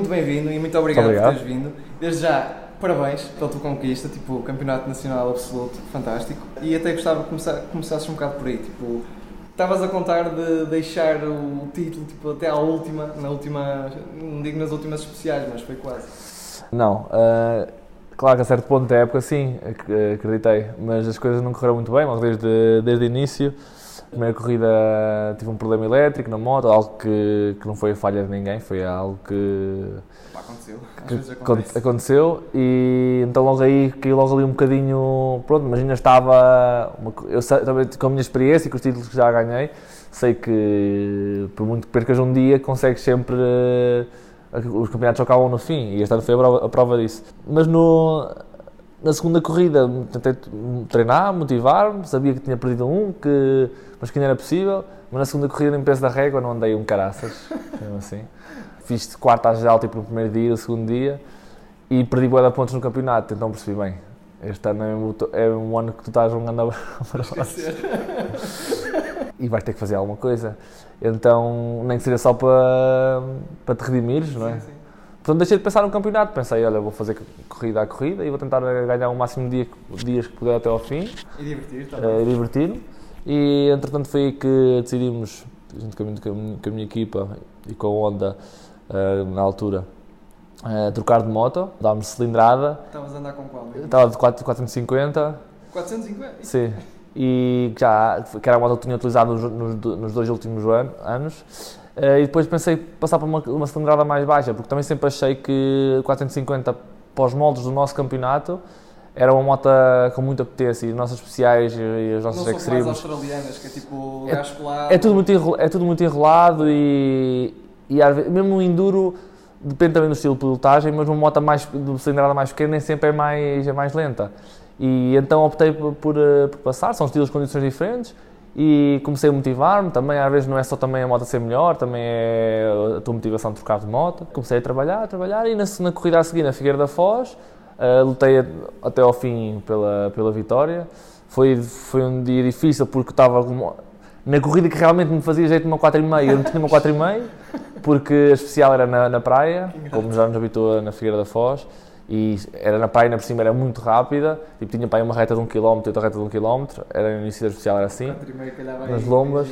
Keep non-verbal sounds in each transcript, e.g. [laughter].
muito bem-vindo e muito obrigado, Muito obrigado. por teres vindo. Desde já, parabéns pela tua conquista, tipo, campeonato nacional absoluto, fantástico. E até gostava que começar, começasses um bocado por aí, tipo, estavas a contar de deixar o título, tipo, até à última, na última, não digo nas últimas especiais, mas foi quase. Não, ah, claro que a certo ponto da época sim, ac- acreditei, mas as coisas não correram muito bem, logo desde, desde o início. Primeira corrida tive um problema elétrico na moto, algo que, que não foi a falha de ninguém, foi algo que, Pá, aconteceu. Às vezes acontece. aconteceu e então logo aí caiu logo ali um bocadinho, pronto, mas ainda estava, uma eu também com a minha experiência e com os títulos que já ganhei, sei que por muito que percas um dia consegues sempre, eh, os campeonatos acabam no fim e este ano foi a prova, a prova disso. Mas no, na segunda corrida tentei treinar, motivar-me, sabia que tinha perdido um, que, mas que ainda era possível, mas na segunda corrida em peso da régua não andei um caraças, [laughs] assim. Fiz quarta à geral tipo no primeiro dia, no segundo dia e perdi boa de pontos no campeonato, então percebi bem. Este ano é, mesmo o é um ano que tu estás um ano Esquecer. [laughs] e vais ter que fazer alguma coisa. Então, nem que seja só para, para te redimires, não é? Sim, sim. Portanto, deixei de pensar no campeonato. Pensei, olha, vou fazer corrida a corrida e vou tentar ganhar o máximo de dia- dias que puder até ao fim, E divertir eh, também. e divertir-me. E, entretanto, foi aí que decidimos, junto com a minha, equipa e com a Honda, eh, na altura, eh, trocar de moto, darmos cilindrada. Estavas a andar com qual? Estava de 4, 450, 450? Sim. E que já, que era a moto que tinha utilizado nos, nos nos dois últimos ano- anos. Eh, e depois pensei passar para uma, uma cilindrada mais baixa, porque também sempre achei que 450 para os moldes do nosso campeonato era uma moto com muita potência e as nossas especiais e as nossas extremes. australianas, que é tipo gás colado. É tudo muito, enro- é tudo muito enrolado e, e mesmo o enduro depende também do estilo de pilotagem, mas uma moto mais, de cilindrada mais pequena nem sempre é mais, é mais lenta. E então optei por, por, eh, por passar, são estilos de condições diferentes e comecei a motivar-me, também às vezes não é só também a moto ser melhor, também é a tua motivação de trocar de moto. Comecei a trabalhar, a trabalhar e na, na corrida a seguir, na Figueira da Foz, eh, lutei até ao fim pela, pela vitória. Foi, foi um dia difícil porque estava na corrida que realmente me fazia jeito uma 4,5, eu não tinha uma 4,5 porque a especial era na, na praia, como já nos habitua na Figueira da Foz, e era na praia, por cima era muito rápida, tipo, tinha para aí uma reta de um quilómetro e outra reta de um quilómetro, era no início da especial era assim. Nas lombas.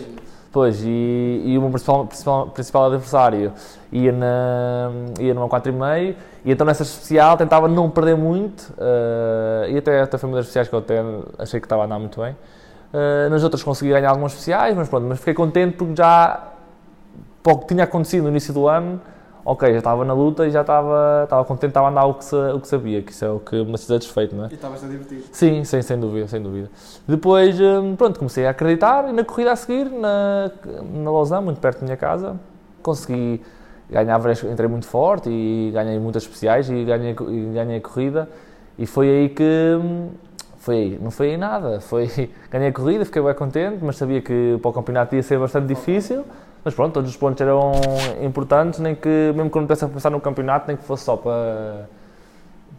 Pois, e, e o meu principal, principal, principal adversário ia, na, ia numa 4,5 e então nessa especial tentava não perder muito eh, e até, até foi uma das especiais que eu até achei que estava a andar muito bem. Eh, nas outras consegui ganhar algumas especiais, mas pronto, mas fiquei contente porque já para o que tinha acontecido no início do ano, ok, já estava na luta e já estava, estava contente, estava a andar o que, o que sabia, que isso é o que me satisfeito, não é? E estavas a divertir. Sim, sim, sem dúvida, sem dúvida. Depois, hum, pronto, comecei a acreditar e na corrida a seguir, na, na Lausanne, muito perto da minha casa, consegui ganhar entrei muito forte e ganhei muitas especiais e ganhei, e ganhei a corrida e foi aí que, hum, foi aí, não foi aí nada, foi, [laughs] ganhei a corrida, fiquei bem contente, mas sabia que para o campeonato ia ser bastante difícil, mas pronto, todos os pontos eram importantes, nem que, mesmo quando a pensar no campeonato, nem que fosse só para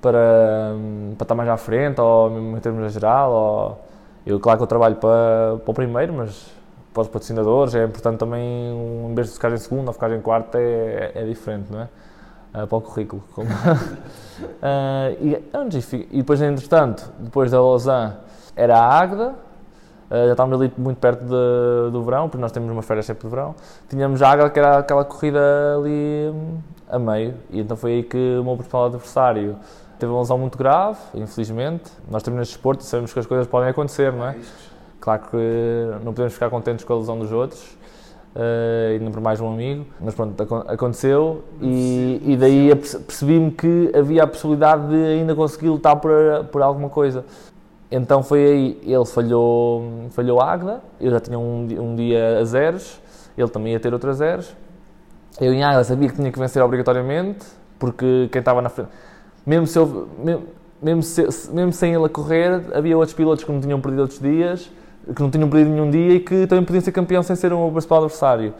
para, para estar mais à frente, ou mesmo em termos geral. Ou... Eu, claro que eu trabalho para, para o primeiro, mas para os patrocinadores é importante também, em vez de ficar em segundo ou ficar em quarto, é, é diferente, não é? Ah, para o currículo. Como- [laughs] Ah, e, e depois, entretanto, depois da Lausanne, era a Águeda, ah, já estávamos ali muito perto de- do verão, porque nós temos umas férias sempre de verão. Tínhamos a Águeda, que era aquela corrida ali hum, a meio, e então foi aí que o meu principal adversário teve uma lesão muito grave, infelizmente. Nós estamos neste desporto e sabemos que as coisas podem acontecer, não é? Riscos. Claro que não podemos ficar contentes com a lesão dos outros, eh, ainda por mais um amigo, mas pronto, acon- aconteceu e, e daí percebi-me que havia a possibilidade de ainda conseguir lutar por, por alguma coisa. Então foi aí, ele falhou, falhou a Águeda, eu já tinha um, um dia a zeros, ele também ia ter outro a zeros. Eu em Águeda sabia que tinha que vencer obrigatoriamente, porque quem estava na frente, mesmo, se eu, mesmo, se- mesmo sem ele a correr, havia outros pilotos que não tinham perdido outros dias, que não tinham perdido nenhum dia e que também podiam ser campeão sem ser meu principal adversário.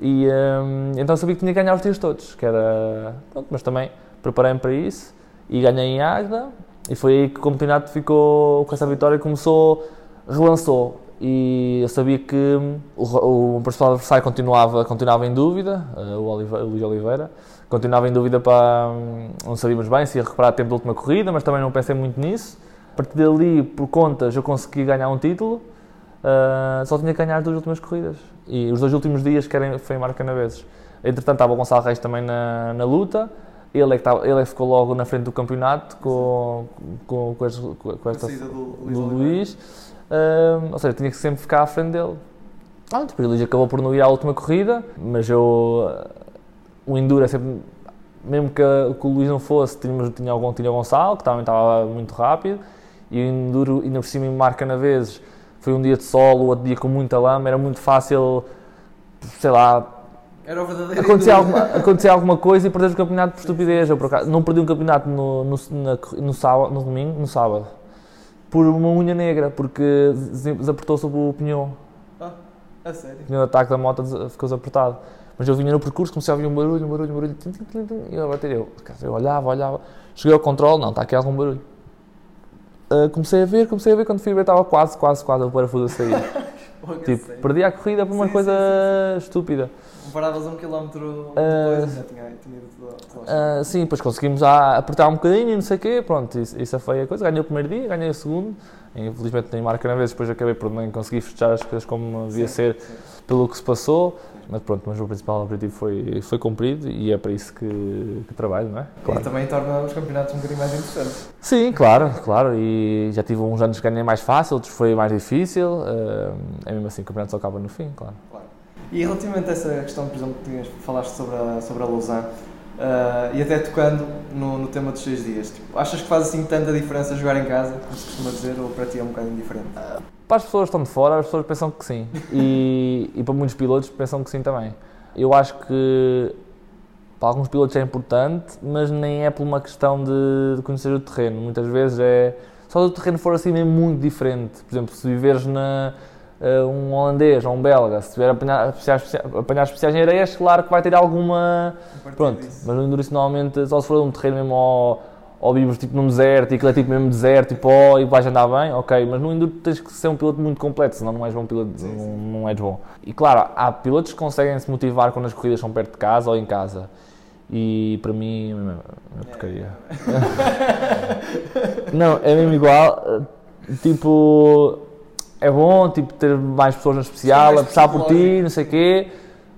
E hum, então sabia que tinha que ganhar os dias todos, que era. Pronto, mas também preparei-me para isso e ganhei em Águeda. E foi aí que o campeonato ficou com essa vitória começou, relançou. E eu sabia que o, o principal adversário continuava, continuava em dúvida, eh, o, Olive- o Luís Oliveira, continuava em dúvida para. hum, Não sabíamos bem se ia recuperar tempo da última corrida, mas também não pensei muito nisso. A partir dali, por contas, eu consegui ganhar um título. ah, só tinha que ganhar as duas últimas corridas. E os dois últimos dias que era, foi em Marcanaveses. Entretanto, estava o Gonçalo Reis também na, na luta. Ele é, que estava, ele é que ficou logo na frente do campeonato com, com, com, este- com esta do do Luís. Ahm, ou seja, tinha que sempre ficar à frente dele. Ah, depois o Luís acabou por não ir à última corrida, mas eu. ah, O Enduro é sempre. Mesmo que, que o Luís não fosse, tínhamos, tinha, algum, tinha o Gonçalo, que também estava muito rápido, e o Enduro, ainda por cima, em marca na vezes, foi um dia de sol, o outro dia com muita lama, era muito fácil, sei lá, Era o verdadeiro. acontecia alguma, acontecia alguma coisa e perdes o campeonato por estupidez. Eu, por acaso, não perdi um campeonato no, no, na no, sábado, no domingo, no sábado, por uma unha negra, porque des- desapertou sobre o pneu. Ah, a sério. O pneu de ataque da moto ficou desapertado. Mas eu vinha no percurso, comecei a ouvir um barulho, um barulho, um barulho, e eu a bater. Eu, eu olhava, olhava, cheguei ao controle, não, está aqui algum barulho. Ah, comecei a ver, comecei a ver, quando fui ver estava quase, quase, quase o parafuso a sair. [laughs] Tipo, perdi a corrida por uma Sim, coisa sim, estúpida. Paravas um quilómetro Ah, depois já tinha, tinha ido tudo tudo ao Ah, sim, depois conseguimos já apertar um bocadinho e não sei o quê, pronto, isso, isso foi a coisa. Ganhei o primeiro dia, ganhei o segundo. Infelizmente nem marca na vez, depois acabei por nem conseguir fechar as coisas como devia Sim, ser sim. pelo que se passou. Mas pronto, mas o principal objetivo foi, foi cumprido e é para isso que, que trabalho, não é? E também torna os campeonatos um bocadinho mais interessantes. Sim, claro, claro. E já tive uns anos que ganhei mais fácil, outros foi mais difícil. ah, é mesmo assim, o campeonato só acaba no fim, claro. Claro. E relativamente a essa questão, por exemplo, que falaste sobre a, sobre a Lausanne, ah, e até tocando no, no tema dos seis dias, tipo, achas que faz assim tanta diferença jogar em casa, como se costuma dizer, ou para ti é um bocado indiferente? Para as pessoas que estão de fora, as pessoas pensam que sim. E, e para muitos pilotos pensam que sim também. Eu acho que para alguns pilotos é importante, mas nem é por uma questão de, de conhecer o terreno. Muitas vezes é. Só se o terreno for assim mesmo muito diferente. Por exemplo, se viveres na. Eh, um holandês ou um belga, se tiver apanhar apanhar especiais em areias, claro que vai ter alguma. Pronto, disso? mas o endurance normalmente, só se for um terreno mesmo ao, ao vives tipo num deserto e aquilo é tipo mesmo deserto tipo, oh, e vais andar bem, ok, mas no enduro tens que ser um piloto muito completo, senão não és bom piloto, Sim, não, sim. não és bom. E claro, há pilotos que conseguem se motivar quando as corridas são perto de casa ou em casa. E para mim é uma porcaria. [laughs] Não, é mesmo igual. Tipo, é bom tipo, ter mais pessoas no especial, mais a puxar por ti, não sei o quê.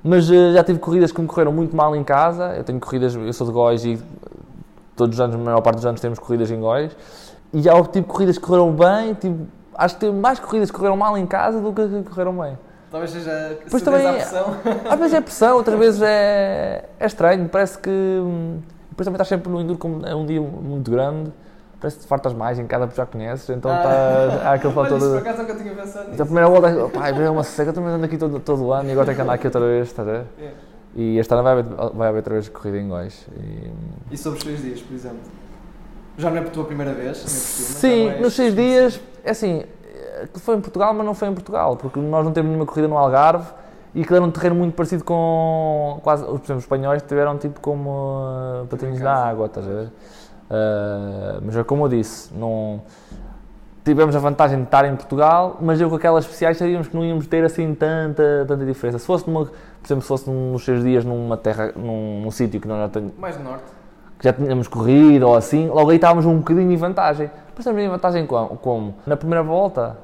Mas eh, já tive corridas que me correram muito mal em casa. Eu tenho corridas, eu sou de Góis e todos os anos, a maior parte dos anos, temos corridas em Góis. E já houve tipo corridas que correram bem. Tipo, acho que teve mais corridas que correram mal em casa do que que correram bem. Talvez seja Pois também à é- pressão. [laughs] Às vezes é pressão, outras [laughs] vezes é, é estranho. Parece que. hum, Depois também estás sempre no Enduro, como é um dia muito grande. Parece que te fartas mais em cada porque já conheces. Então Ah. tá, há aquele [laughs] fator isso por acaso nunca tinha pensado Então, a nisso. primeira volta, pá, é uma seca, estou andando aqui todo, todo o ano e agora tenho que andar aqui outra vez, estás a ver? É. E este ano vai haver, vai haver outra vez corrida em Góis. E, E sobre os seis dias, por exemplo? Já não é a tua primeira vez? já Sim, és nos seis dias, é assim, eh, foi em Portugal, mas não foi em Portugal, porque nós não temos nenhuma corrida no Algarve e que era um terreno muito parecido com, quase, por exemplo, os espanhóis tiveram tipo como uh, patinhos na água, estás a ver? Uh, mas é como eu disse, não, tivemos a vantagem de estar em Portugal, mas eu com aquelas especiais sabíamos que não íamos ter assim tanta, tanta diferença. Se fosse, numa, por exemplo, se fosse nos seis dias numa terra, num, num sítio que nós já temos, Mais norte. que já tínhamos corrido ou assim, logo aí estávamos um bocadinho em vantagem. Mas estamos em vantagem como? como? Na primeira volta,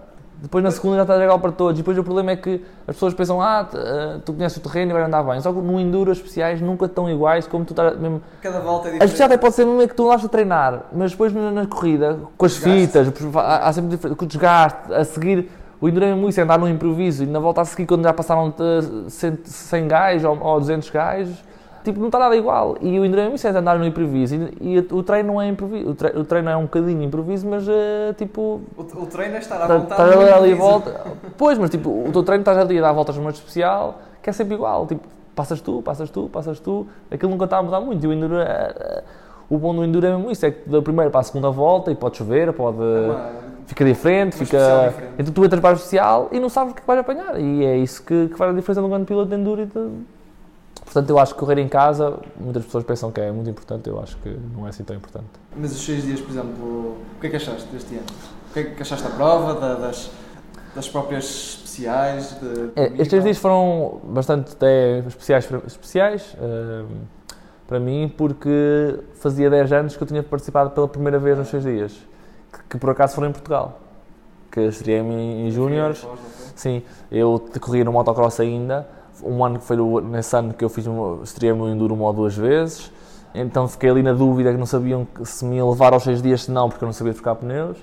depois na segunda já está legal para todos. Depois o problema é que as pessoas pensam, ah, eh, tu conheces o terreno e vai andar bem. Só que no Enduro as especiais nunca estão iguais como tu estás mesmo. Cada volta é A diferente. especial até pode ser mesmo é que tu andaste a treinar, mas depois na, na corrida, com as Desgaste. fitas, há, há sempre com o desgaste, a seguir. O Enduro é muito isso, é andar no improviso e na volta a seguir, quando já passaram eh, 100, 100 gajos ou, ou 200 gajos, tipo, não está nada igual. E o Enduro é é andar no improviso. E, e o treino não é improviso, o, tre- o treino é um bocadinho improviso, mas eh, tipo, O, o treino é estar à Tá- vontade. Estás ali, ali a volta. Pois, mas tipo, o teu treino estás ali a dar voltas numa especial, que é sempre igual. Tipo, passas tu, passas tu, passas tu. Aquilo nunca está a mudar muito. E o Enduro, é- é- o bom do Enduro é mesmo isso: é que da primeira para a segunda volta e pode chover, pode. Uma- Fica diferente, uma fica. diferente. Então tu entras para a especial e não sabes o que vais apanhar. E é isso que, que faz a diferença de um grande piloto de Enduro. E de... Portanto, eu acho que correr em casa, muitas pessoas pensam que é muito importante, eu acho que não é assim tão importante. Mas os seis dias, por exemplo, o que é que achaste deste ano? O que é que achaste da prova, da- das, das próprias especiais? De, É, estes dias foram bastante até especiais. especiais. ehm, para mim porque fazia 10 anos que eu tinha participado pela primeira vez nos 6 dias, que, que por acaso foram em Portugal, que estreiei-me em, em Júniores. Sim, eu corri no motocross ainda, um ano que foi nesse ano que eu fiz estreiei-me no Enduro uma ou duas vezes, então fiquei ali na dúvida que não sabiam se me ia levar aos 6 dias, se não, porque eu não sabia trocar pneus.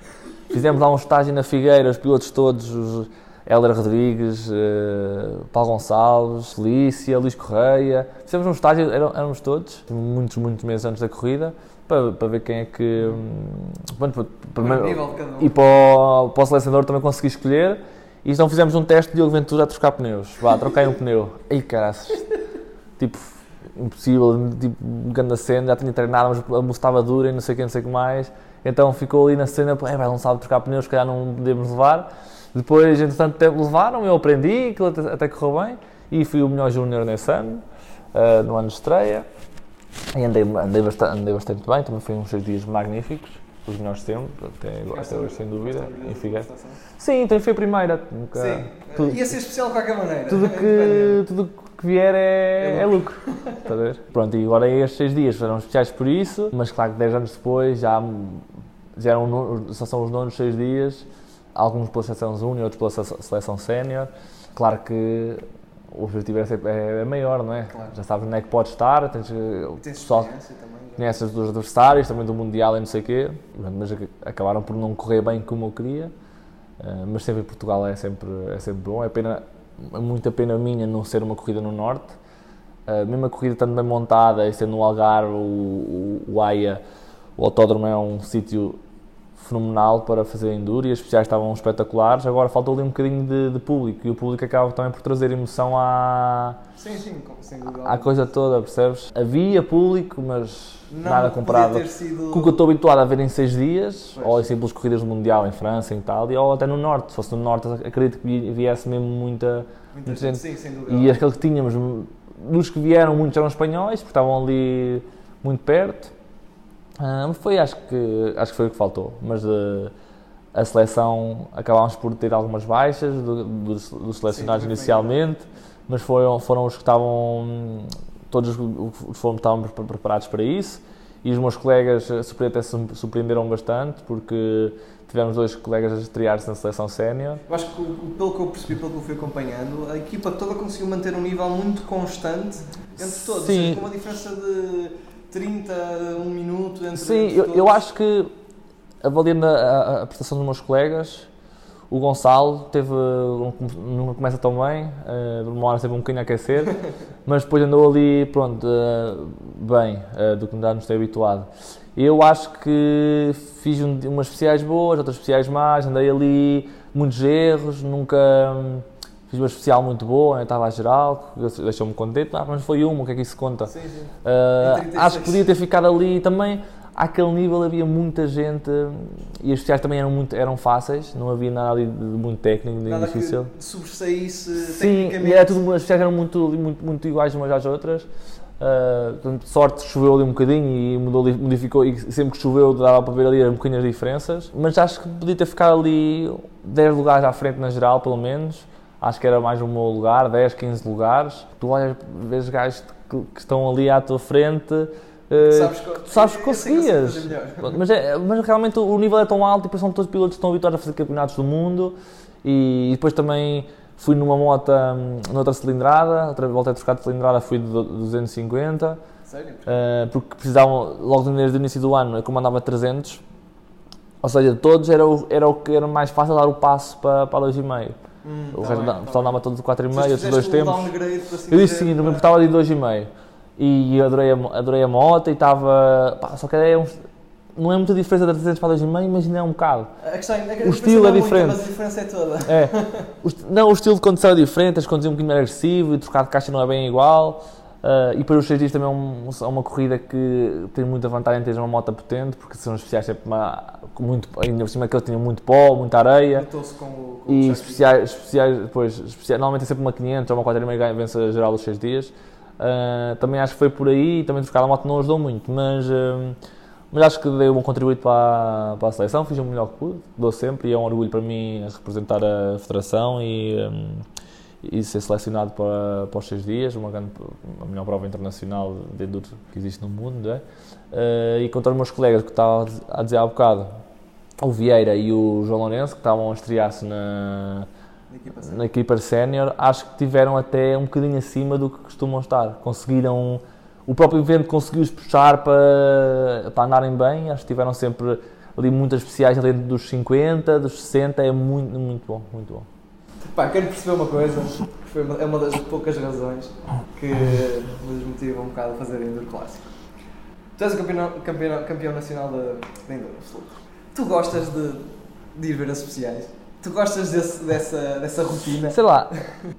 Fizemos lá um estágio na Figueira, os pilotos todos, os, Helder Rodrigues, uh, Paulo Gonçalves, Lícia, Luís Correia. Fizemos um estágio, éramos todos, muitos, muitos meses antes da corrida, para, para ver quem é que. Bom, para, para, um. E para o, para o selecionador também consegui escolher. E então fizemos um teste de Diogo a trocar pneus. Vá, troquei um pneu. Ei, caraças. tipo, impossível, tipo, grande cena, já tinha treinado, mas a moça estava dura e não sei o que, não sei o que mais. Então ficou ali na cena, é, não sabe trocar pneus, se calhar não podemos levar. Depois, entretanto, tempo levaram, eu aprendi, aquilo até, até correu bem e fui o melhor júnior nesse ano, uh, no ano de estreia. E andei, andei, bastante, andei bastante bem, também foi uns seis dias magníficos, os melhores sempre, até, hoje, sem dúvida, em Figueiredo. Sim, também foi a primeira. Nunca, Sim, tudo, ia ser especial de qualquer maneira. Tudo [laughs] que, tudo que vier é, é lucro. Está a ver? Pronto, e agora estes seis dias foram especiais por isso, mas claro que dez anos depois já, já eram, só são os nonos seis dias alguns pela seleção júnior, outros pela seleção sénior. Claro que o objetivo é, é, é maior, não é? Claro. Já sabes onde é que podes estar, tens, tens só conheces dos adversários, também do Mundial e não sei o quê, mas acabaram por não correr bem como eu queria. Uh, mas sempre em Portugal é sempre, é sempre bom. É pena, é muita pena minha não ser uma corrida no Norte. Uh, mesmo a corrida estando bem montada e sendo no Algarve, o, o, o AIA, o autódromo é um sítio fenomenal para fazer enduro e as especiais estavam espetaculares. Agora faltou ali um bocadinho de, de, público e o público acaba também por trazer emoção à, sim, sim, à coisa toda, percebes? Havia público, mas não, nada comparado sido... com o que eu estou habituado a ver em seis dias, pois. ou em simples corridas do Mundial em França, em Itália, ou até no Norte. Se fosse no Norte, acredito que viesse mesmo muita, muita gente. Sim, sem dúvida. E aqueles que tínhamos, dos que vieram, muitos eram espanhóis, porque estavam ali muito perto Uh, foi, acho que, acho que foi o que faltou, mas uh, a seleção acabámos por ter algumas baixas do, dos, dos selecionados Sim, inicialmente, mas foram, foram os que estavam, todos os foram, estavam preparados para isso e os meus colegas até se surpreenderam bastante porque tivemos dois colegas a estrear-se na seleção sénior. Eu acho que, pelo que eu percebi, pelo que eu fui acompanhando, a equipa toda conseguiu manter um nível muito constante entre todos, Sim. Com uma diferença de 30, um minuto entre Sim, eu, eu, acho que, avaliando a, a, prestação dos meus colegas, o Gonçalo teve, não começa tão bem, uh, uma hora teve um bocadinho a aquecer, [laughs] mas depois andou ali, pronto, uh, bem, uh, do que já nos tem habituado. Eu acho que fiz um, umas especiais boas, outras especiais más, andei ali muitos erros, nunca... Um, Fiz uma especial muito boa, né? estava a geral, deixou-me contente, ah, mas foi uma, o que é que isso conta? Sim, sim. Uh, acho que podia ter ficado ali também. Àquele nível havia muita gente e as especiais também eram, muito, eram fáceis, não havia nada ali de muito técnico, de nada difícil. Que sobressaísse Sim, e era tudo, as especiais eram muito, muito, muito iguais umas às outras. Uh, portanto, sorte choveu ali um bocadinho e mudou, modificou, e sempre que choveu dava para ver ali um bocadinho as diferenças, mas acho que podia ter ficado ali 10 lugares à frente na geral, pelo menos acho que era mais um meu lugar, 10, 15 lugares. Tu olhas, vês gajos que, que estão ali à tua frente. Uh, sabes, que, tu sabes que conseguias. Mas, é, mas realmente o nível é tão alto e depois são todos pilotos que estão habituados a fazer campeonatos do mundo. E, e depois também fui numa moto hum, noutra cilindrada, outra volta a trocar de cilindrada, fui de 250. Sério? Uh, porque precisavam, logo desde o início do ano, eu comandava 300. Ou seja, de todos era o, era o que era mais fácil dar o passo para, para 2,5. Hum, o tá resto bem, o pessoal dava todo de 4,5, outros dois tempos. Eu disse sim, não me importava de 2,5. E adorei a, adorei a moto e estava. Só que é uns, não é muita diferença da 300 para 2,5, imagina é um bocado. A questão, é que o estilo é, é diferente. Muito, mas a diferença é toda. É. O, não, o estilo de condução é diferente, as conduzir um bocadinho mais agressivo e trocar de caixa não é bem igual. Uh, e para os 6 dias também é, um, é, uma corrida que tem muita vantagem em ter uma moto potente, porque são especiais sempre uma, muito, ainda por cima que eles tinham muito pó, muita areia. Com o, com e especiais, especiais, depois, especiais, normalmente é sempre uma 500 ou uma 4,5 vence a geral dos 6 dias. Uh, também acho que foi por aí, também trocar a moto não ajudou muito, mas, uh, mas acho que dei um contributo para, para a seleção, fiz o melhor que pude, dou sempre e é um orgulho para mim representar a federação e, um, e ser selecionado para, para os seis dias, uma grande, a melhor prova internacional de enduro que existe no mundo, é? Uh, e contra os meus colegas que estava a dizer há bocado, o Vieira e o João Lourenço, que estavam a estrear-se na, na equipa sénior, acho que tiveram até um bocadinho acima do que costumam estar. Conseguiram, o próprio evento conseguiu-os puxar para, para andarem bem, acho que tiveram sempre ali muitas especiais dentro dos 50, dos 60, é muito, muito bom, muito bom. Pá, quero perceber uma coisa, que é uma das poucas razões que nos motiva um bocado a fazer Enduro Clássico. Tu és o campeão, campeão, campeão nacional de, Enduro absoluto. Tu gostas de, de ir ver as especiais? Tu gostas desse, dessa, dessa rotina? Sei lá,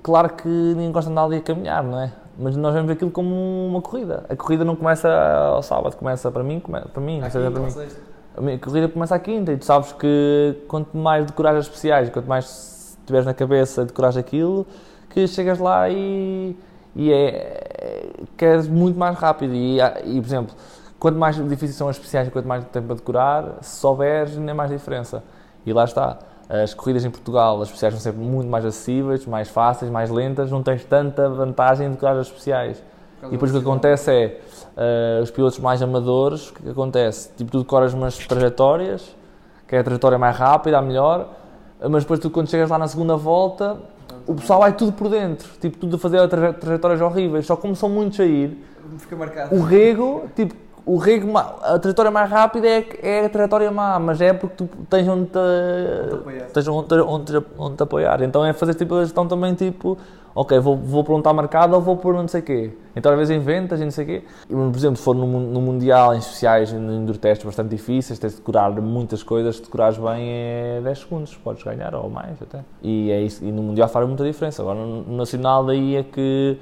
claro que ninguém gosta de andar ali a caminhar, não é? Mas nós vemos aquilo como uma corrida. A corrida não começa ao sábado, começa para mim, para mim, seja para mim. A corrida começa à quinta e tu sabes que quanto mais decorar as especiais, quanto mais tiveres na cabeça decorar aquilo, que chegas lá e, e é, queres muito mais rápido. E, e, por exemplo, quanto mais difíceis são as especiais, quanto mais tempo a decorar, se souberes, nem mais diferença. E lá está. As corridas em Portugal, as especiais são sempre muito mais acessíveis, mais fáceis, mais lentas, não tens tanta vantagem em decorar as especiais. E depois o que acontece é, uh, os pilotos mais amadores, o que acontece? Tipo, tu decoras umas trajetórias, que é a trajetória mais rápida, a melhor, mas depois tu quando chegas lá na segunda volta, o pessoal vai tudo por dentro, tipo, tudo a fazer trajetórias horríveis, só como são muitos a ir, o rego, tipo, o rego, a trajetória mais rápida é, é a trajetória má, mas é porque tu tens onde te, tens onde, onde, onde te apoiar. Então é fazer tipo a gestão também tipo, ok, vou, vou para onde está marcado ou vou por não sei o quê. Então às vezes inventas e não sei o quê. E, por exemplo, se for no, no Mundial, em especiais, em endurotestes bastante difíceis, tens de decorar muitas coisas, se decorares bem é 10 segundos, podes ganhar ou mais até. E, é isso, e no Mundial faz muita diferença. Agora no Nacional daí é que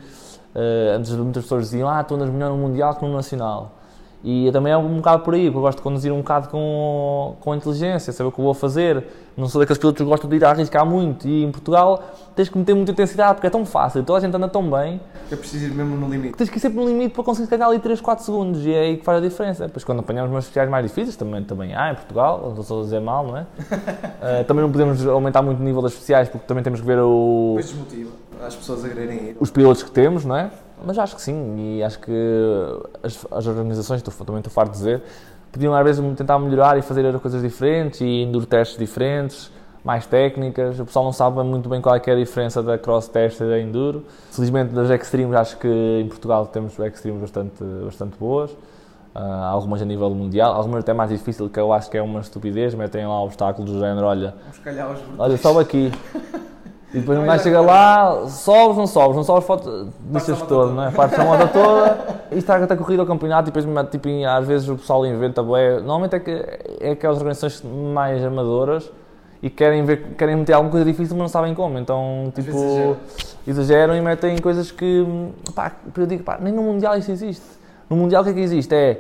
uh, antes muitas pessoas diziam, ah, tu andas melhor no Mundial que no Nacional. E também é um bocado por aí, eu gosto de conduzir um bocado com, com inteligência, saber o que eu vou fazer. Não sou daqueles pilotos que gostam de ir a arriscar muito. E em Portugal tens que meter muita intensidade porque é tão fácil, toda a gente anda tão bem. É preciso ir mesmo no limite. Tens que ir sempre no limite para conseguir ganhar ali 3, 4 segundos e é aí que faz a diferença. Depois quando apanhamos umas especiais mais difíceis, também, também há em Portugal, não estou a dizer mal, não é? uh, [laughs] também não podemos aumentar muito o nível das especiais porque também temos que ver o. Depois desmotiva as pessoas a quererem ir. Os pilotos que temos, não é? Mas acho que sim, e acho que as, as organizações, também estou farto de dizer, podiam às vezes tentar melhorar e fazer coisas diferentes e enduro testes diferentes, mais técnicas. O pessoal não sabe muito bem qual é, é a diferença da cross test e da enduro. Felizmente das extremes, acho que em Portugal temos extremes bastante, bastante boas. Uh, algumas a nível mundial, algumas até mais difícil, que eu acho que é uma estupidez, metem lá obstáculos do género, olha, olha, sobe aqui, [laughs] E depois um gajo chega lá, sobes, não sobes, não sobes, foto, deixas todo, não é? Partes a moto toda e estraga-te a corrida ao campeonato e depois tipo, às vezes o pessoal inventa, bué. Normalmente é, que, é aquelas organizações mais amadoras e querem, ver, querem meter alguma coisa difícil, mas não sabem como. Então, tipo, exageram. exageram e metem coisas que, pá, eu digo, pá, nem no Mundial isso existe. No Mundial o que é que existe? É,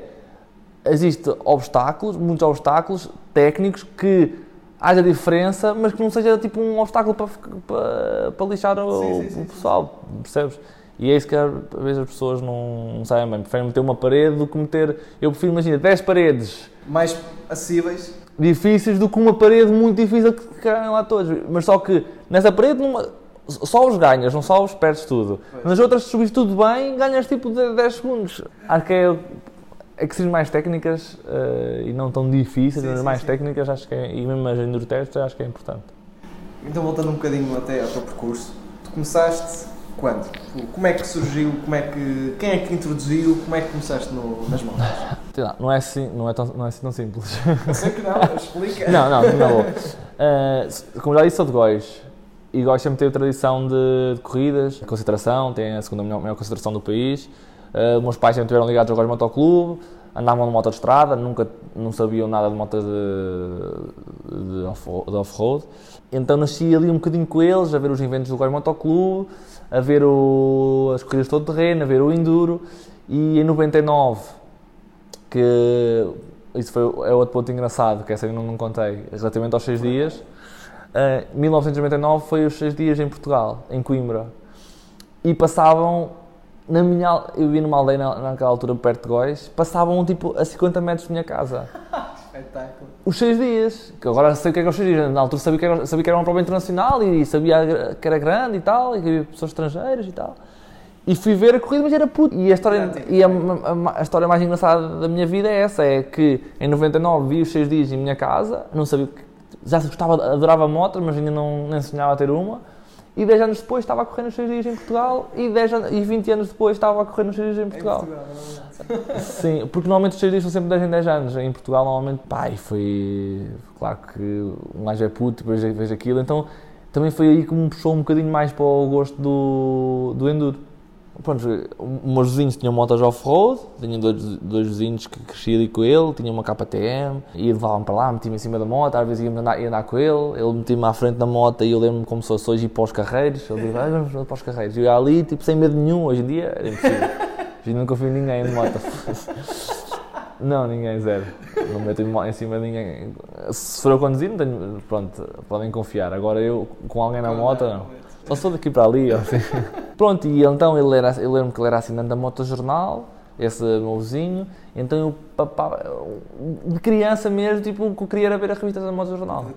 existe obstáculos, muitos obstáculos técnicos que haja diferença, mas que não seja tipo um obstáculo para, para, para lixar o, sim, sim, o pessoal, percebes? E é isso que às vezes as pessoas não, não sabem bem. Preferem meter uma parede do que meter. Eu prefiro, imagina, 10 paredes. Mais acessíveis. Difíceis do que uma parede muito difícil que caem lá todos. Mas só que nessa parede, numa, só os ganhas, não só os perdes tudo. Pois. Nas outras, se subires tudo bem, ganhas tipo 10 segundos. Acho que é é que sejam mais técnicas uh, e não tão difíceis, sim, mas sim, mais sim. técnicas, acho que é, e mesmo as endurotestes, acho que é importante. Então, voltando um bocadinho até ao teu percurso, tu começaste quando? Como é que surgiu? Como é que, quem é que introduziu? Como é que começaste no, nas mãos? [laughs] Não é, assim, não, é tão, não é assim tão simples. Eu sei que não, [laughs] explica. não, não, não. Uh, como já disse, sou de Góis. E Góis sempre teve tradição de, de corridas, concentração, tem a segunda maior, maior concentração do país. Uh, meus pais sempre estiveram ligados ao Góis Motoclube, andavam de moto de estrada, nunca não sabiam nada de moto de, de, de off-road. Então nasci ali um bocadinho com eles, a ver os eventos do Góis Motoclube, a ver o, as corridas todo terreno, a ver o Enduro. E em 99, que isso foi, é outro ponto engraçado, que essa eu não, não contei, relativamente aos 6 dias. Uh, 1999 foi os 6 dias em Portugal, em Coimbra. E passavam na minha, eu via numa aldeia na, naquela altura perto de Góis, passavam tipo a 50 metros da minha casa. [laughs] Espetáculo. os seis dias, que agora sei o que é que é os seis dias, na altura sabia que era, sabia que era uma prova internacional e sabia que era grande e tal, e que havia pessoas estrangeiras e tal. E fui ver a corrida, mas era puto. E a história, tinha. e a, a- a história mais engraçada da minha vida é essa, é que em 99 vi os seis dias em minha casa, não sabia que, já gostava, adorava motos, mas ainda não nem sonhava a ter uma. E 10 anos depois estava a correr nos seis dias em Portugal e, 10 anos, e 20 anos depois estava a correr nos seis dias em Em Portugal. Portugal, normalmente. Sim, porque normalmente os seis dias são sempre 10 em 10 anos. Em Portugal, normalmente, e foi. Claro que um gajo é puto, depois vejo aquilo. Então também foi aí que me puxou um bocadinho mais para o gosto do, do Enduro. Pronto, os meus vizinhos tinham motas off-road, tinha dois, dois vizinhos que cresci ali com ele, tinha uma KTM, e levavam para lá, metia-me em cima da moto, às vezes ia andar, ia andar com ele, ele metia-me à frente da moto e eu lembro-me como se fosse hoje ir para os carreiros, ele dizia, "Ah, vamos para os carreiros, eu ia ali, tipo, sem medo nenhum, hoje em dia era impossível. Hoje não confio em ninguém de moto. [laughs] Não, ninguém, zero. Não meto em cima de ninguém. Se for eu conduzindo, tenho, pronto, podem confiar. Agora eu, com alguém na moto, não. Só sou daqui para ali, assim. Pronto, e então ele era, eu lembro que ele era assinante da Motojornal, esse meu vizinho, então eu papava, de criança mesmo, tipo, o que eu queria era ver a revista da Motojornal.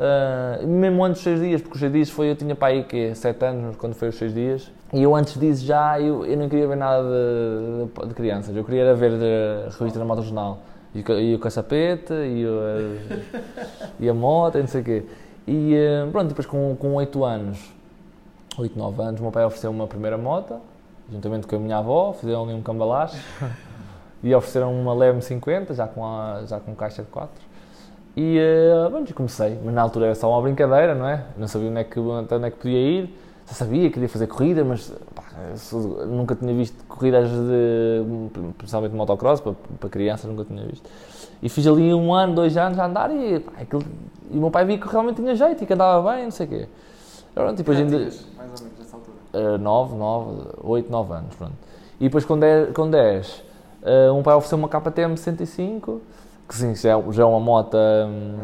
Uh, mesmo antes dos seis dias, porque os seis dias foi, eu tinha aí que sete anos quando foi os seis dias, e eu antes disso já, eu, eu não queria ver nada de, de- de crianças, eu queria era ver a revista da Moto Jornal, e, o ca- e o caçapete, e, e a moto, e não sei o quê. E uh, pronto, depois com, com 8 anos, 8, 9 anos, o meu pai ofereceu uma primeira moto, juntamente com a minha avó, fizeram ali um cambalacho, [laughs] e ofereceram uma Leme 50, já com, a, já com caixa de 4. E e comecei, mas na altura era só uma brincadeira, não é? Não sabia onde é que, onde é que podia ir, já sabia que queria fazer corrida, mas pá, nunca tinha visto corridas de, principalmente de motocross, para, para crianças nunca tinha visto. E fiz ali um ano, dois anos a andar e, pá, aquilo- e o meu pai via que realmente tinha jeito e que andava bem, não sei o quê. Pronto, e depois ainda, mais ou menos, nessa altura. 9, 9, 8, 9 anos, pronto. E depois com 10, com 10 eh, um pai ofereceu uma KTM 65, que sim, já é, já é uma moto, hum,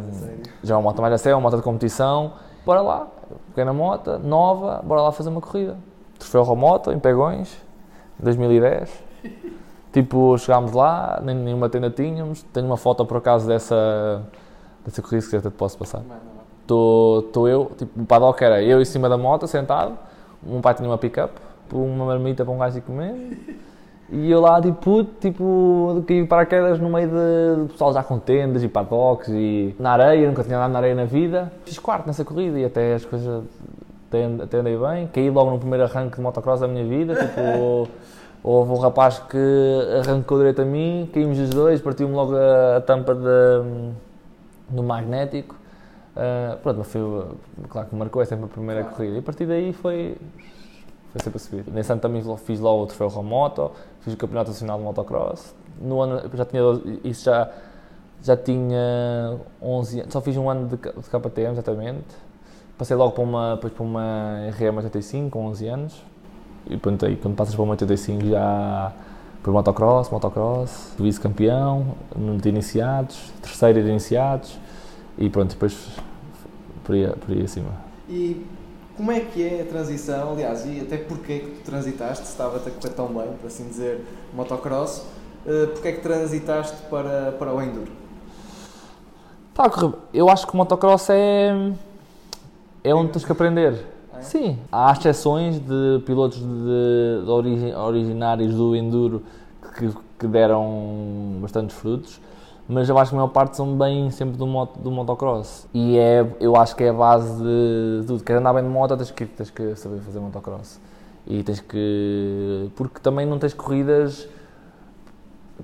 já é uma moto mais a sério, uma moto de competição. Bora lá, pequena moto, nova, bora lá fazer uma corrida. Troféu Remoto, em Pegões, 2010. Tipo, chegámos lá, nem nenhuma tenda tínhamos. Tenho uma foto por acaso dessa, dessa corrida, quiser até te posso passar. Estou eu, tipo, o paddock era eu em cima da moto, sentado. Meu pai tinha uma pick-up, uma marmita para um gajo ir comer. E eu lá, tipo, tipo, caí de paraquedas no meio de, pessoal já com tendas e paddocks e na areia, nunca tinha andado na areia na vida. Fiz quarto nessa corrida e até as coisas, até andei bem. Caí logo no primeiro arranque de motocross da minha vida, tipo, [laughs] houve um rapaz que arrancou direito a mim, caímos os dois, partiu-me logo a, a tampa de, do magnético. Uh, pronto, mas foi, claro que marcou, é sempre a primeira Claro. corrida. E a partir daí foi, foi sempre a subir. Nesse ano também fiz logo o troféu Remoto, fiz o Campeonato Nacional de Motocross. No ano, já tinha, 12 isso já, já tinha 11 anos, só fiz um ano de, de KTM, exatamente. Passei logo para uma, depois para uma RM85, com 11 anos. E pronto, aí quando passas para uma 85 já por motocross, motocross, vice-campeão, de iniciados, terceiro de iniciados e pronto, depois por aí, por aí acima. E como é que é a transição, aliás, e até porque é que tu transitaste, se estava-te a correr tão bem, por assim dizer, motocross, eh, porque é que transitaste para, para o Enduro? Tá correr- eu acho que o motocross é, é onde tens que aprender. É? Sim, há exceções de pilotos de, de origi- originários do Enduro que, que deram bastantes frutos, mas eu acho que a maior parte são bem sempre do, moto, do motocross. E é, eu acho que é a base de tudo. Queres andar bem de moto, tens que, tens que saber fazer motocross. E tens que. Porque também não tens corridas.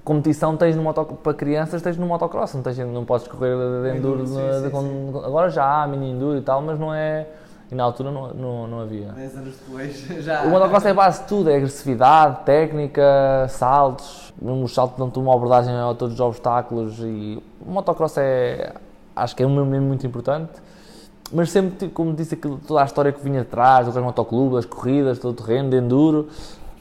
Competição tens no moto, para crianças, tens no motocross, não, tens, não podes correr de enduro. Sim, de- sim, de- com- agora já há mini enduro e tal, mas não é. E na altura não, não, não havia. 10 anos depois [laughs] já. O motocross é a base de tudo, é agressividade, técnica, saltos, mesmo os saltos dão-te uma abordagem a todos os obstáculos e o motocross é, acho que é mesmo, mesmo muito importante, mas sempre, como disse, aquilo, toda a história que vinha atrás, do motoclube, das corridas, todo o terreno de enduro,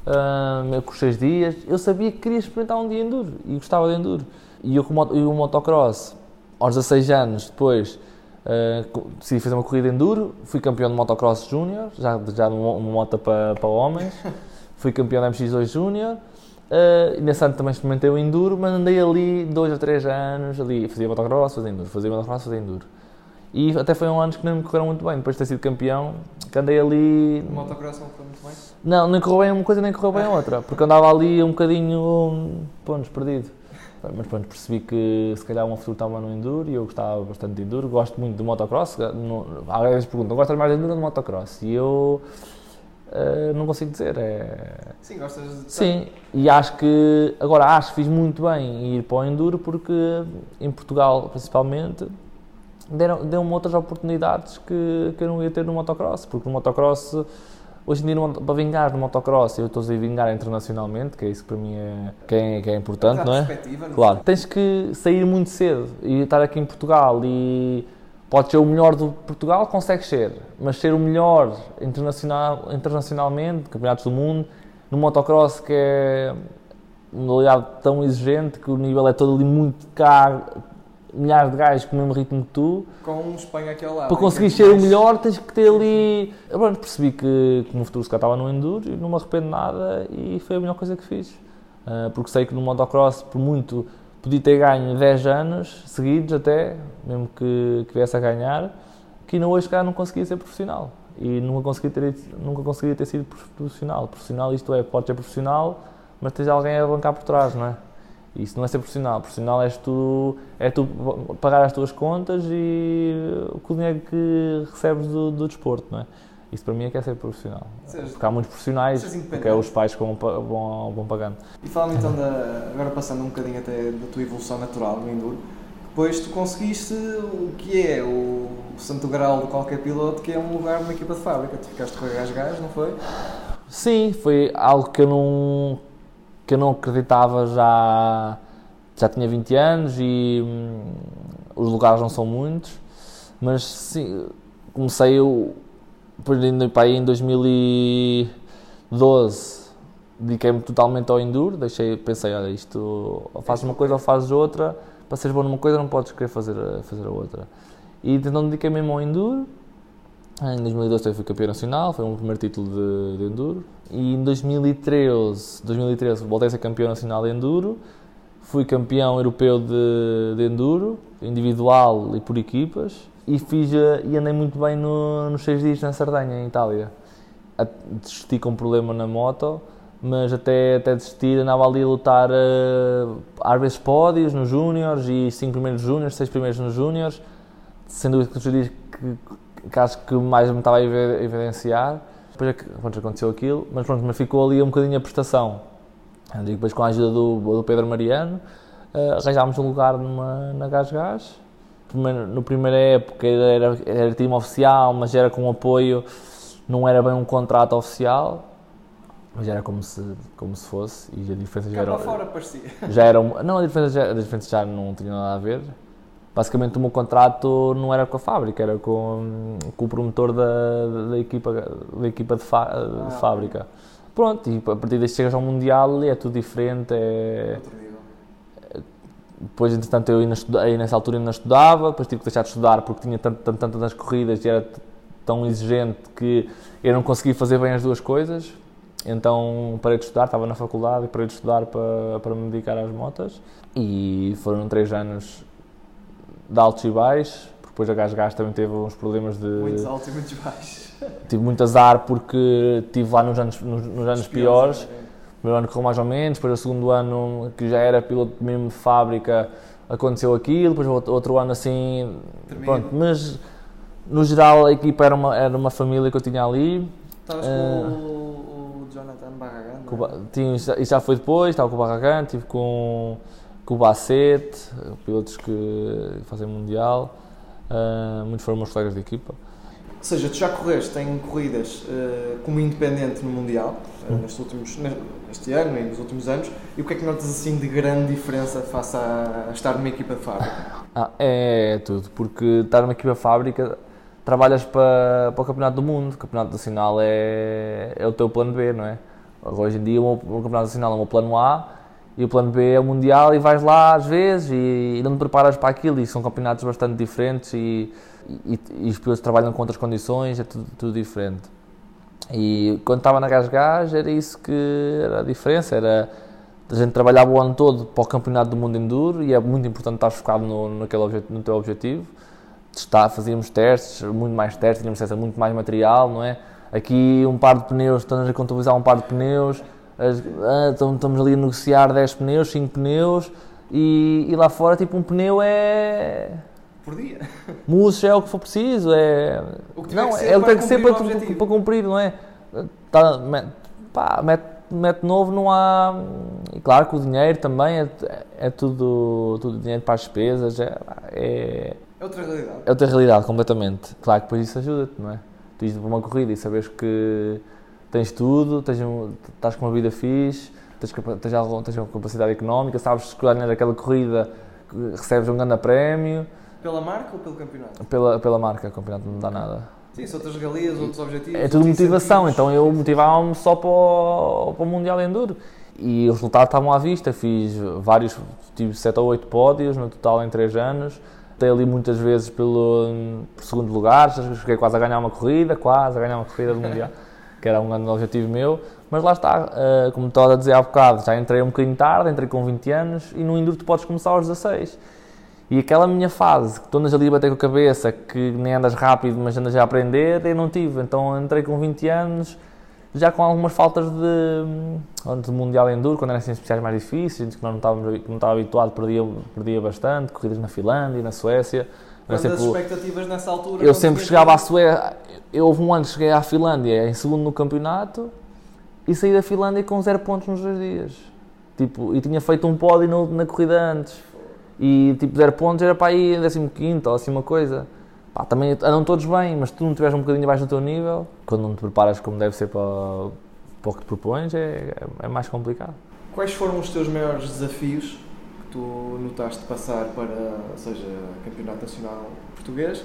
hum, eu com os seis dias, eu sabia que queria experimentar um dia enduro e gostava de enduro. E eu e o motocross, aos 16 anos depois, Uh, decidi fazer uma corrida enduro, fui campeão de motocross júnior, já, já numa uma moto para, para homens, [laughs] fui campeão da MX2 júnior, Uh, e nesse ano também experimentei o Enduro, mas andei ali dois ou três anos, ali fazia motocross, fazia Enduro, fazia motocross, fazia Enduro. E até foi um ano que não me correram muito bem, depois de ter sido campeão, que andei ali... O motocross não correu muito bem? Não, nem correu bem uma coisa, nem correu bem [laughs] outra, porque andava ali um bocadinho, pontos, perdido. Mas pronto, percebi que se calhar uma futuro estava no Enduro e eu gostava bastante de Enduro, gosto muito de motocross, no, às vezes perguntam, gostas mais de Enduro ou de motocross? E eu Uh, não consigo dizer. É... Sim, gostas de. Sim, e acho que. Agora, acho que fiz muito bem ir para o Enduro porque em Portugal, principalmente, deu-me outras oportunidades que, que eu não ia ter no motocross. Porque no motocross, hoje em dia, para vingar no motocross, eu estou a vingar internacionalmente, que é isso que para mim é, que é, que é importante, não é? Claro. Tens que sair muito cedo e estar aqui em Portugal e Pode ser o melhor do Portugal, consegue ser, mas ser o melhor internacional, internacionalmente, campeonatos do mundo, no motocross que é uma modalidade tão exigente que o nível é todo ali muito caro, milhares de gajos com o mesmo ritmo que tu. Com um Espanha aqui ao lado. Para conseguir ser o melhor tens que ter ali... Pronto, percebi que, que no futuro se estava no Enduro e não me arrependo nada e foi a melhor coisa que fiz. Uh, porque sei que no motocross, por muito podia ter ganho 10 anos seguidos até, mesmo que, que viesse a ganhar, que não hoje cá não conseguia ser profissional. E nunca conseguia ter, nunca conseguia ter sido profissional. Profissional, isto é, pode ser profissional, mas tens alguém a bancar por trás, não é? Isso não é ser profissional. Profissional és tu, é tu pagar as tuas contas e o dinheiro que recebes do, do desporto, não é? Isso para mim é que é ser profissional. Seja, Porque há muitos profissionais, porque é os pais que vão, vão, vão pagando. E falando então, da, agora passando um bocadinho até da tua evolução natural no Enduro, depois tu conseguiste o que é o santo grau de qualquer piloto, que é um lugar numa equipa de fábrica. Tu ficaste com gás gás, não foi? Sim, foi algo que eu não, que eu não acreditava já. Já tinha 20 anos e hum, os lugares não são muitos, mas sim, comecei eu depois para aí em 2012 dediquei-me totalmente ao enduro, deixei, pensei, olha, isto ou fazes uma coisa ou fazes outra, para seres bom numa coisa não podes querer fazer, fazer a outra. E então dediquei mesmo ao enduro, em 2012 eu fui campeão nacional, foi o meu primeiro título de, de enduro, e em 2013, 2013 voltei a ser campeão nacional de enduro, fui campeão europeu de, de enduro, individual e por equipas, e fiz eh, e andei muito bem no, nos seis dias na Sardanha, em Itália. Desisti com um problema na moto, mas até, até desistir andava ali a lutar uh, às vezes pódios nos júniores e cinco primeiros júniores, seis primeiros nos júniores, sendo dúvida que os dias que, que acho que mais me estava a evidenciar. Depois é que pronto, aconteceu aquilo, mas pronto, mas ficou ali um bocadinho a prestação. depois com a ajuda do, do Pedro Mariano, uh, arranjámos um lugar numa, na Gás Gás, no primeira época era, era time oficial, mas era com apoio, não era bem um contrato oficial, mas era como se, como se fosse, e a diferença já era... fora parecia. Já era, não, a diferença já, a diferença já não tinha nada a ver. Basicamente o meu contrato não era com a fábrica, era com, com o promotor da, da, equipa, da equipa de, fa, de ah, fábrica. Pronto, e a partir daí chegas ao Mundial e é tudo diferente, é... Depois, entretanto, eu aí nessa altura ainda estudava, depois tive que deixar de estudar porque tinha tanto, tanto, tantas corridas e era tão exigente que eu não conseguia fazer bem as duas coisas. Então parei de estudar, estava na faculdade e parei de estudar para, para me dedicar às motas. E foram três anos de altos e baixos, depois a Gás Gás também teve uns problemas de... Muitos altos e muitos baixos. [laughs] Tive muito azar porque estive lá nos anos, nos, nos anos piores. piores é primeiro ano correu mais ou menos, depois o segundo ano, que já era piloto mesmo de fábrica, aconteceu aquilo, depois outro ano assim, pronto, mas no geral a equipa era uma, era uma família que eu tinha ali. Estavas uh, com o, o Jonathan Barragan? É? Tinha, isso já foi depois, estava com o Barragan, estive com, com o Bacete, pilotos que fazem Mundial, uh, muitos foram meus colegas de equipa. Ou seja, tu já correste em corridas uh, como independente no Mundial, uh, nestes últimos, neste ano e nos últimos anos, e o que é que notas assim de grande diferença face a, a estar numa equipa de fábrica? Ah, é, é, tudo, porque estar numa equipa de fábrica trabalhas para, para o Campeonato do Mundo, o Campeonato Nacional é, é o teu plano B, não é? Hoje em dia o, o Campeonato Nacional é o meu plano A e o plano B é o Mundial e vais lá às vezes e, e não te preparas para aquilo e são campeonatos bastante diferentes e e, e os pilotos trabalham com outras condições, é tudo, tudo diferente. E quando estava na Gás Gás era isso que era a diferença, era A gente trabalhava o ano todo para o Campeonato do Mundo Enduro e é muito importante estar focado no, naquele obje, no teu objetivo. Está, fazíamos testes, muito mais testes, tínhamos acesso a muito mais material, não é? Aqui um par de pneus, estamos a contabilizar um par de pneus, estamos ali a negociar 10 pneus, 5 pneus e, e lá fora tipo um pneu é Por dia. Mousse é o que for preciso, é. O que não, que é o que para tem que ser para, objetivo. para cumprir, não é? Tá, mete, pá, mete, mete novo, não há. E claro que o dinheiro também é, é tudo, tudo dinheiro para as despesas, é, é, É outra realidade. é outra realidade completamente. Claro que depois isso ajuda-te, não é? Tu ires para uma corrida e sabes que tens tudo, tens um- estás com uma vida fixe, tens, tens, algum- tens uma capacidade económica, sabes que ganhas aquela corrida recebes um grande prémio. Pela marca ou pelo campeonato? Pela, pela marca, o campeonato não dá nada. Sim, são outras galias, outros objetivos. É tudo motivação, incentivos. então eu motivava-me só para o, para o Mundial Enduro. E os resultados estavam à vista, fiz vários, tive 7 ou 8 pódios no total em 3 anos. Dei ali muitas vezes pelo por segundo lugar, cheguei quase a ganhar uma corrida, quase a ganhar uma corrida do Mundial, [laughs] que era um grande objetivo meu. Mas lá está, eh, como estava a dizer há bocado, já entrei um bocadinho tarde, entrei com 20 anos e no Enduro tu podes começar aos 16. E aquela minha fase, que tu andas ali a bater com a cabeça, que nem andas rápido, mas andas a aprender, eu não tive. Então entrei com 20 anos, já com algumas faltas de, de Mundial Enduro, quando eram assim especiais mais difíceis, que não que não estava habituado, perdia, perdia bastante, corridas na Finlândia, na Suécia. Mas as expectativas nessa altura. eu quando sempre chegava à Suécia, eu houve um ano que cheguei à Finlândia em segundo no campeonato e saí da Finlândia com zero pontos nos dois dias. Tipo, e tinha feito um pódio no- na corrida antes. E tipo, zero pontos era para aí em 15 ou assim uma coisa. Pá, também andam todos bem, mas tu não estiveres um bocadinho abaixo do teu nível, quando não te preparas como deve ser para, para o que te propões, é, é mais complicado. Quais foram os teus maiores desafios tu notaste passar para, seja Campeonato Nacional Português,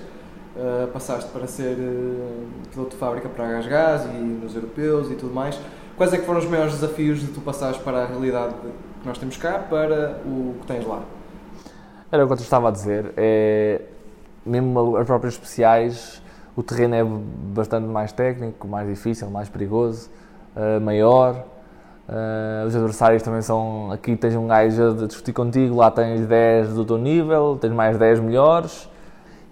eh, passaste para ser eh, piloto de fábrica para a Gás e nos europeus e tudo mais. Quais é que foram os maiores desafios de tu passares para a realidade que nós temos cá para o que tens lá? Era o que eu estava a dizer. É, mesmo as próprias especiais, o terreno é bastante mais técnico, mais difícil, mais perigoso, eh, maior. Eh, os adversários também são. Aqui tens um gajo a discutir contigo, lá tens 10 do teu nível, tens mais 10 melhores.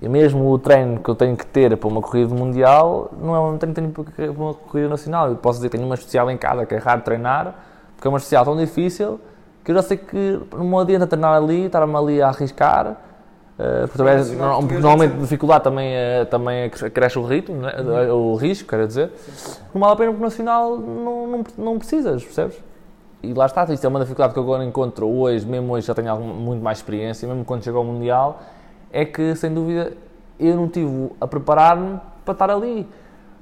E mesmo o treino que eu tenho que ter para uma corrida mundial não é um treino que tenho para uma corrida nacional. Eu posso dizer que tenho uma especial em casa que é raro treinar, porque é uma especial tão difícil que eu já sei que não adianta treinar ali, estar-me ali a arriscar. Eh, porque, também, português normalmente dificuldade também, é- também é que cresce o ritmo, né? o risco, quero dizer. Não vale a pena porque no nacional não, não, não precisas, percebes? E lá está, isto é uma dificuldade que eu agora encontro hoje, mesmo hoje já tenho algum- muito mais experiência, mesmo quando chego ao Mundial, é que sem dúvida eu não tive a preparar-me para estar ali.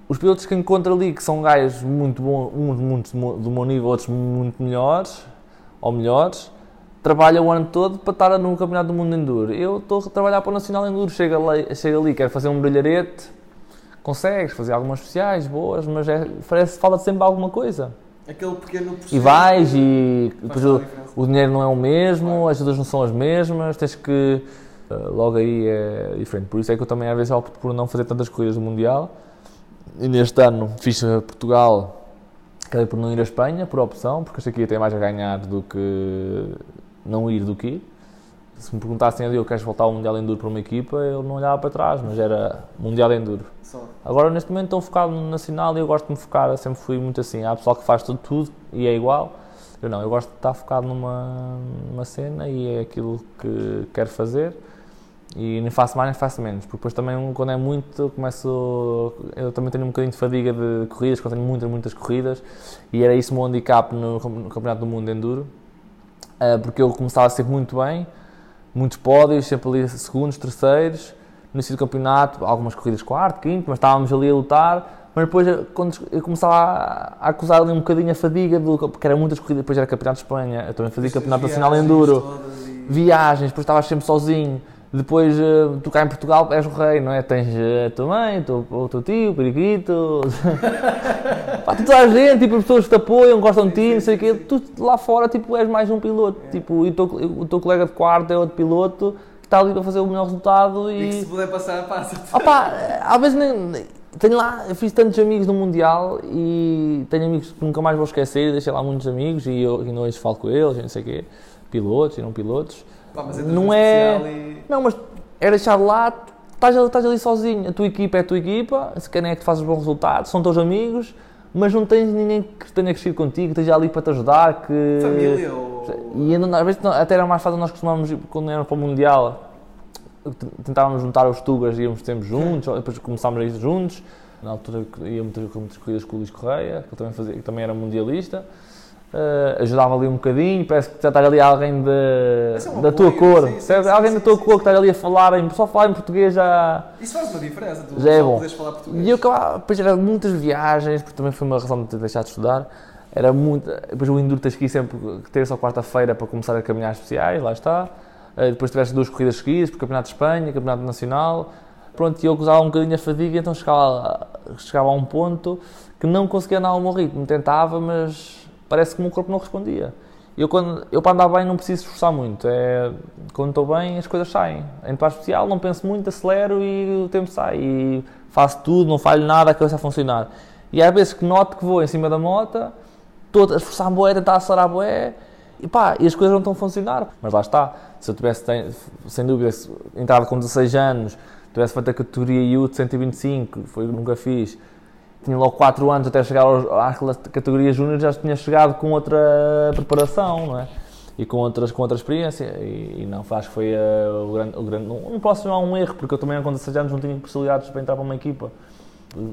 Os pilotos que encontro ali, que são gajos muito bons, uns muito do meu nível, outros muito melhores, ou melhores, trabalham o ano todo para estar no Campeonato do Mundo Enduro. Eu estou a trabalhar para o Nacional Enduro, chega ali, chega ali quero fazer um brilharete, consegues fazer algumas especiais boas, mas é, parece que falta sempre alguma coisa. Aquele pequeno E vais e depois o, o dinheiro não é o mesmo, Claro. as ajudas não são as mesmas, tens que. eh, logo aí é diferente. Por isso é que eu também às vezes opto por não fazer tantas corridas do Mundial. E neste ano fiz eh, Portugal, acabei por não ir à Espanha, por opção, porque achei que ia ter mais a ganhar do que não ir do que. Se me perguntassem a Diogo, queres voltar ao Mundial Enduro para uma equipa, eu não olhava para trás, mas era Mundial Enduro. Só. Agora, neste momento, estou focado no nacional e eu gosto de me focar, sempre fui muito assim. Há pessoal que faz tudo, tudo e é igual. Eu não, eu gosto de estar focado numa, numa cena e é aquilo que quero fazer. E nem faço mais nem faço menos, porque depois também, quando é muito, eu começo. Eu também tenho um bocadinho de fadiga de corridas, quando tenho muitas, muitas corridas, e era isso o meu handicap no, no Campeonato do Mundo de Enduro, porque eu começava sempre muito bem, muitos pódios, sempre ali segundos, terceiros, no início do campeonato, algumas corridas quarto, quinto, mas estávamos ali a lutar. Mas depois, quando eu começava a, acusar ali um bocadinho a fadiga, do, porque era muitas corridas, depois era campeonato de Espanha, eu também fazia campeonato nacional enduro, e- viagens, depois estavas sempre sozinho. Depois, eh, tu cá em Portugal és o rei, não é? Tens eh, a tua mãe, o teu, o teu tio, o periquito, [laughs] Pá, toda a gente, tipo, as pessoas que te apoiam, gostam de ti, não sei o quê. Tu lá fora, tipo, és mais um piloto. Tipo, e o teu, o teu colega de quarto é outro piloto que está ali para fazer o melhor resultado E que se e... puder passar, passa. Opa, às vezes nem, tenho lá, fiz tantos amigos no Mundial e tenho amigos que nunca mais vou esquecer, deixei lá muitos amigos e eu e hoje falo com eles, e não sei o quê, pilotos e não pilotos. Pá, mas Não é- E... Não, mas é deixar lá, estás, ali- estás ali sozinho, a tua equipa é a tua equipa, se quem é que te faz os bons resultados, são teus amigos, mas não tens ninguém que tenha crescido contigo, que esteja ali para te ajudar, que... Família ou... E ainda, às vezes até era mais fácil nós costumávamos, quando éramos para o Mundial, tentávamos juntar os tugas íamos sempre juntos, depois começámos a ir juntos. Na altura ia muitas corridas com o Luís Correia, que também, fazia, que também era mundialista. Eh, ajudava ali um bocadinho, parece que já está ali alguém Esse é um de, da tua cor, sim, sim, sim, alguém da tua cor que está ali a falar, em, só falar em português já. Isso faz uma diferença, tu Já é bom. falar português. E eu acabava, depois era muitas viagens, porque também foi uma razão de ter deixado de estudar. Era muito. Depois o Enduro tens que ir sempre terça ou quarta-feira para começar a caminhar especiais, lá está. Eh, Depois tiveste duas corridas seguidas, por Campeonato de Espanha, Campeonato Nacional. Pronto, e eu gozava um bocadinho a fadiga, então chegava, chegava a um ponto que não conseguia andar ao meu ritmo. Tentava, mas parece que o meu corpo não respondia. Eu, quando, eu para andar bem não preciso esforçar muito. É, quando estou bem as coisas saem. Em para especial não penso muito, acelero e o tempo sai. E faço tudo, não falho nada, a coisa a funcionar. E há vezes que noto que vou em cima da moto, estou a esforçar a boé, tentar acelerar a boé, e pá, e as coisas não estão a funcionar. Mas lá está, se eu tivesse, sem dúvida, entrado com 16 anos, tivesse feito a categoria Youth 125, foi o que nunca fiz, tinha logo 4 anos até chegar aos- à categoria Júnior, já tinha chegado com outra preparação, não é? E com, outras, com outra experiência, e, e não, acho que foi eh, o grande, o grande. Não, não posso chamar um erro, porque eu também, com 16 anos, não tinha possibilidades para entrar para uma equipa.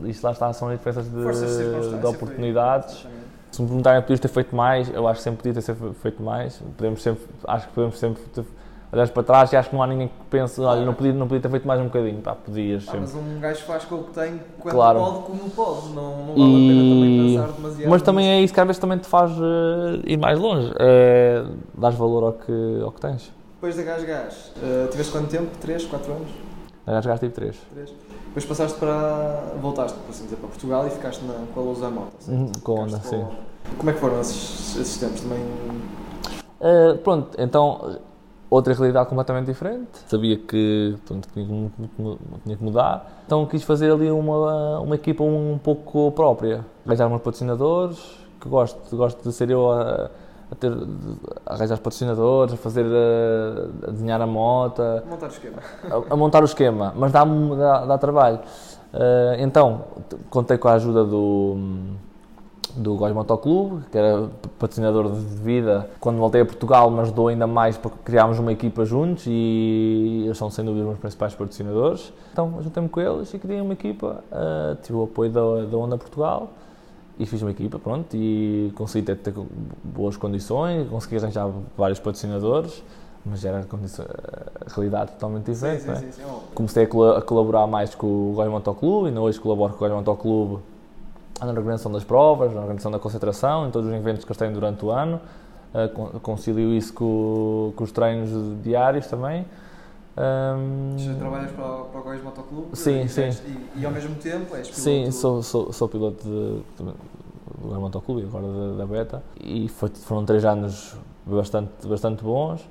Isto lá está, são as diferenças de, de oportunidades. Se me perguntarem, podias ter feito mais, eu acho que sempre podia ter feito mais. Podemos sempre, acho que podemos sempre ter, olhar para trás e acho que não há ninguém que pense, olha, não podia, não podia ter feito mais um bocadinho. Pá, podias sempre. mas um gajo faz com o que tem quando Claro. pode, como pode. Não, não vale E- a pena também pensar demasiado. Mas também é isso que às vezes também te faz eh, ir mais longe. É dar valor ao que, ao que tens. Depois da Gás Gás, eh, tiveste quanto tempo? 3, 4 anos? Já jogaste tipo 3. 3? Depois passaste para. voltaste, por assim dizer, para Portugal e ficaste na, com a Luz da Moto. Uhum, com a Honda, sim. Como é que foram esses, esses tempos? Também. Uh, pronto, então outra realidade completamente diferente. Sabia que pronto, tinha, que mudar, então quis fazer ali uma, uma equipa um pouco própria. Arranjar uns patrocinadores, que gosto, gosto de ser eu a, a ter, a arranjar os patrocinadores, a fazer, a, a desenhar a moto, a, montar o esquema. a montar o esquema, mas dá, dá, dá trabalho. Uh, então, contei com a ajuda do, do Góis Motoclube, que era patrocinador de vida quando voltei a Portugal, mas dou ainda mais porque criámos uma equipa juntos e eles são sem dúvida os meus principais patrocinadores. Então, juntei-me com eles e criei uma equipa, uh, tive o apoio da, da Onda Portugal e fiz uma equipa, pronto, e consegui ter, ter boas condições, consegui arranjar vários patrocinadores, mas era a realidade totalmente diferente, sim, é? sim, sim. Oh, comecei a, colo- a colaborar mais com o Góis Motoclube, ainda hoje colaboro com o Góis Motoclube na organização das provas, na organização da concentração, em todos os eventos que eles têm durante o ano. Uh, con- concilio isso com, com os treinos diários também. Um, Já trabalhas para, o- para o Góis Motoclube? Sim, e, sim. E, e ao mesmo tempo és piloto? Sim, sou, sou, sou piloto de, de, do Góis Motoclube, agora da, da Beta, e foi- foram três anos bastante, bastante bons.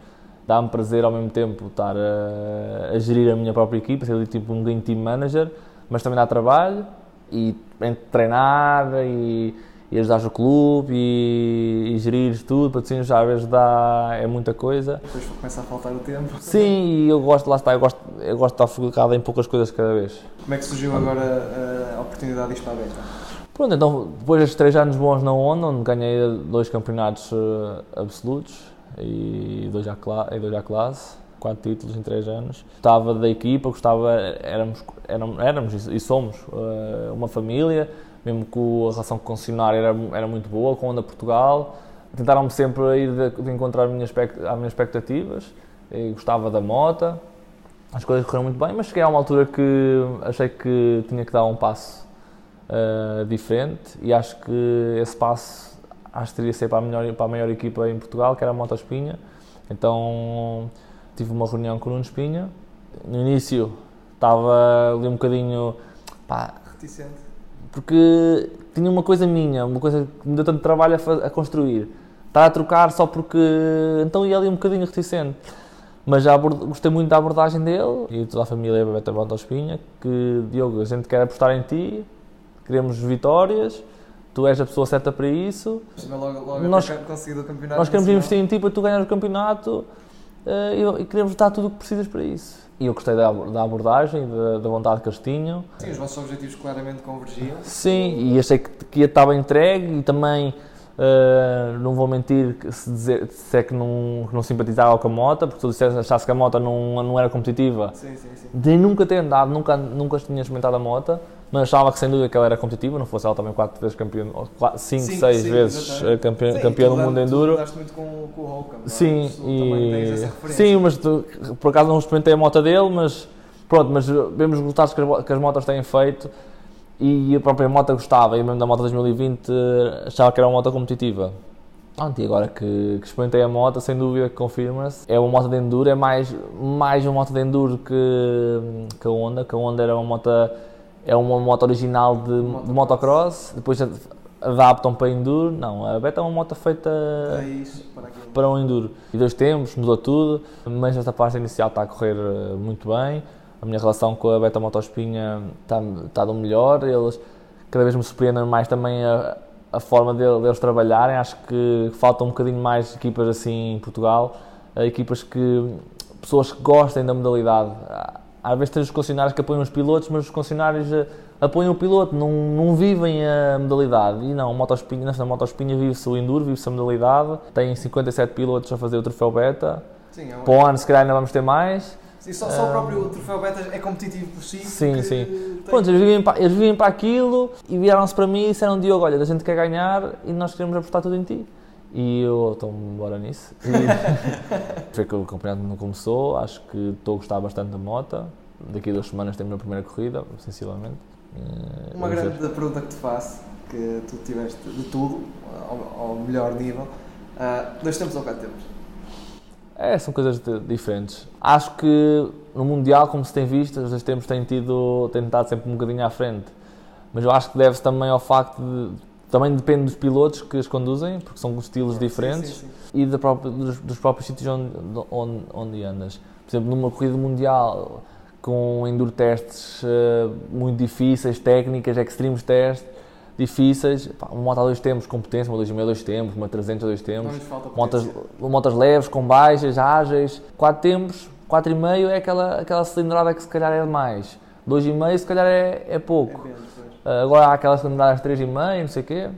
Dá-me prazer ao mesmo tempo estar a, a gerir a minha própria equipa, ser ali tipo um game team manager, mas também dá trabalho e entre treinar e, e ajudar o clube e, e gerir tudo, patrocínios já às vezes dá, é muita coisa. Depois começa a faltar o tempo. Sim, e eu gosto, lá está, eu gosto, eu gosto de estar focado em poucas coisas cada vez. Como é que surgiu agora a, oportunidade de ir para a Beta? Pronto, então depois destes três anos bons na Honda, onde ganhei dois campeonatos eh, absolutos e dois à, cla e dois à classe, quatro títulos em três anos. Gostava da equipa, gostava, éramos, éramos, éramos e somos eh, uma família, mesmo que a relação com o concessionário era, era muito boa, com a Honda Portugal. Tentaram-me sempre ir de, de encontrar as minhas, às minhas expectativas, e gostava da moto, as coisas correram muito bem, mas cheguei a uma altura que achei que tinha que dar um passo uh, diferente e acho que esse passo acho que teria de ser para a, melhor, para a maior equipa em Portugal, que era a Moto Espinha. Então tive uma reunião com o Nuno Espinha. No início estava ali um bocadinho pá, Reticente. porque tinha uma coisa minha, uma coisa que me deu tanto trabalho a, a construir. Estar a trocar só porque. Então ia ali um bocadinho reticente. Mas já gostei muito da abordagem dele e toda a família Beta Bota Espinha, que Diogo, a gente quer apostar em ti, queremos vitórias, tu és a pessoa certa para isso, Logo, logo Nós- campeonato. nós queremos nacional. investir em ti para tu ganhar o campeonato e, e queremos dar tudo o que precisas para isso. E eu gostei da, da abordagem, da, da vontade que eles tinham. Sim, os vossos objetivos claramente convergiam. Sim, e achei que, que ia estar bem entregue e também, eh, não vou mentir, que se dizer, se é que não, que não simpatizava com a moto, porque tu disseste, achasse que a moto não, não era competitiva. Sim, sim, sim. De nunca ter andado, nunca, nunca tinha experimentado a moto, mas achava que sem dúvida que ela era competitiva, não fosse ela também quatro vezes campeã, ou quatro, cinco, Sim, seis sim, vezes exatamente. eh, campeã, Sim, campeã tu do mundo enduro. Tu muito com, com o Holcomb, é? Sim, e, referência. sim, mas tu, por acaso não experimentei a moto dele, mas pronto, mas vemos os resultados que as, que as motos têm feito e a própria moto gostava, e mesmo da moto 2020 eh, achava que era uma moto competitiva. Pronto, e agora que, que experimentei a moto, sem dúvida que confirma-se. É uma moto de enduro, é mais, mais uma moto de enduro que, que a Honda, que a Honda era uma moto, é uma moto original de, de motocross, depois ad- adaptam para enduro. Não, a Beta é uma moto feita Raiz para aquilo. para um enduro. E dois tempos, mudou tudo, mas esta parte inicial está a correr eh, muito bem. A minha relação com a Beta Motospinha está, está do melhor. Eles cada vez me surpreendem mais também a, a forma dele- deles trabalharem. Acho que falta um bocadinho mais equipas assim em Portugal, eh, equipas que pessoas que gostem da modalidade. Há- Às vezes tens os concessionários que apoiam os pilotos, mas os concessionários eh, apoiam o piloto, não, não vivem a modalidade. E não, Motospinha, nesta Motospinha vive-se o Enduro, vive-se a modalidade. Tem 57 pilotos a fazer o troféu beta. Sim, é um- Para o ano, se calhar, ainda vamos ter mais. Sim, só, só o próprio troféu beta é competitivo por si. Sim, sim. tem- Pronto, eles vivem, para, eles vivem para aquilo e vieram-se para mim e disseram: Diogo, olha, a gente quer ganhar e nós queremos apostar tudo em ti. E eu estou embora nisso. E [laughs] foi que o campeonato não começou, acho que estou a gostar bastante da moto. Daqui a duas semanas tenho a minha primeira corrida, sensivelmente. Eh, Uma grande pergunta que te faço, que tu tiveste de tudo, ao, ao melhor nível. Ah, dois tempos ou quatro tempos? É, são coisas diferentes. Acho que no Mundial, como se tem visto, os dois tempos têm tido, têm estado sempre um bocadinho à frente. Mas eu acho que deve-se também ao facto de. Também depende dos pilotos que os conduzem, porque são estilos diferentes, Sim, sim, sim. e da própria- dos, dos próprios sítios onde, onde, onde andas. Por exemplo, numa corrida mundial com enduro testes eh, muito difíceis, técnicas, extremes testes difíceis, pá, uma moto a dois tempos, competência, uma 2,5 a dois tempos, uma 300 a dois tempos, motas, potência. motas leves, com baixas, ágeis, 4 tempos, 4,5 é aquela, aquela cilindrada que se calhar é demais, 2,5 se calhar é, é É pouco. Ah, agora há aquelas cilindradas 3,5, não sei o quê,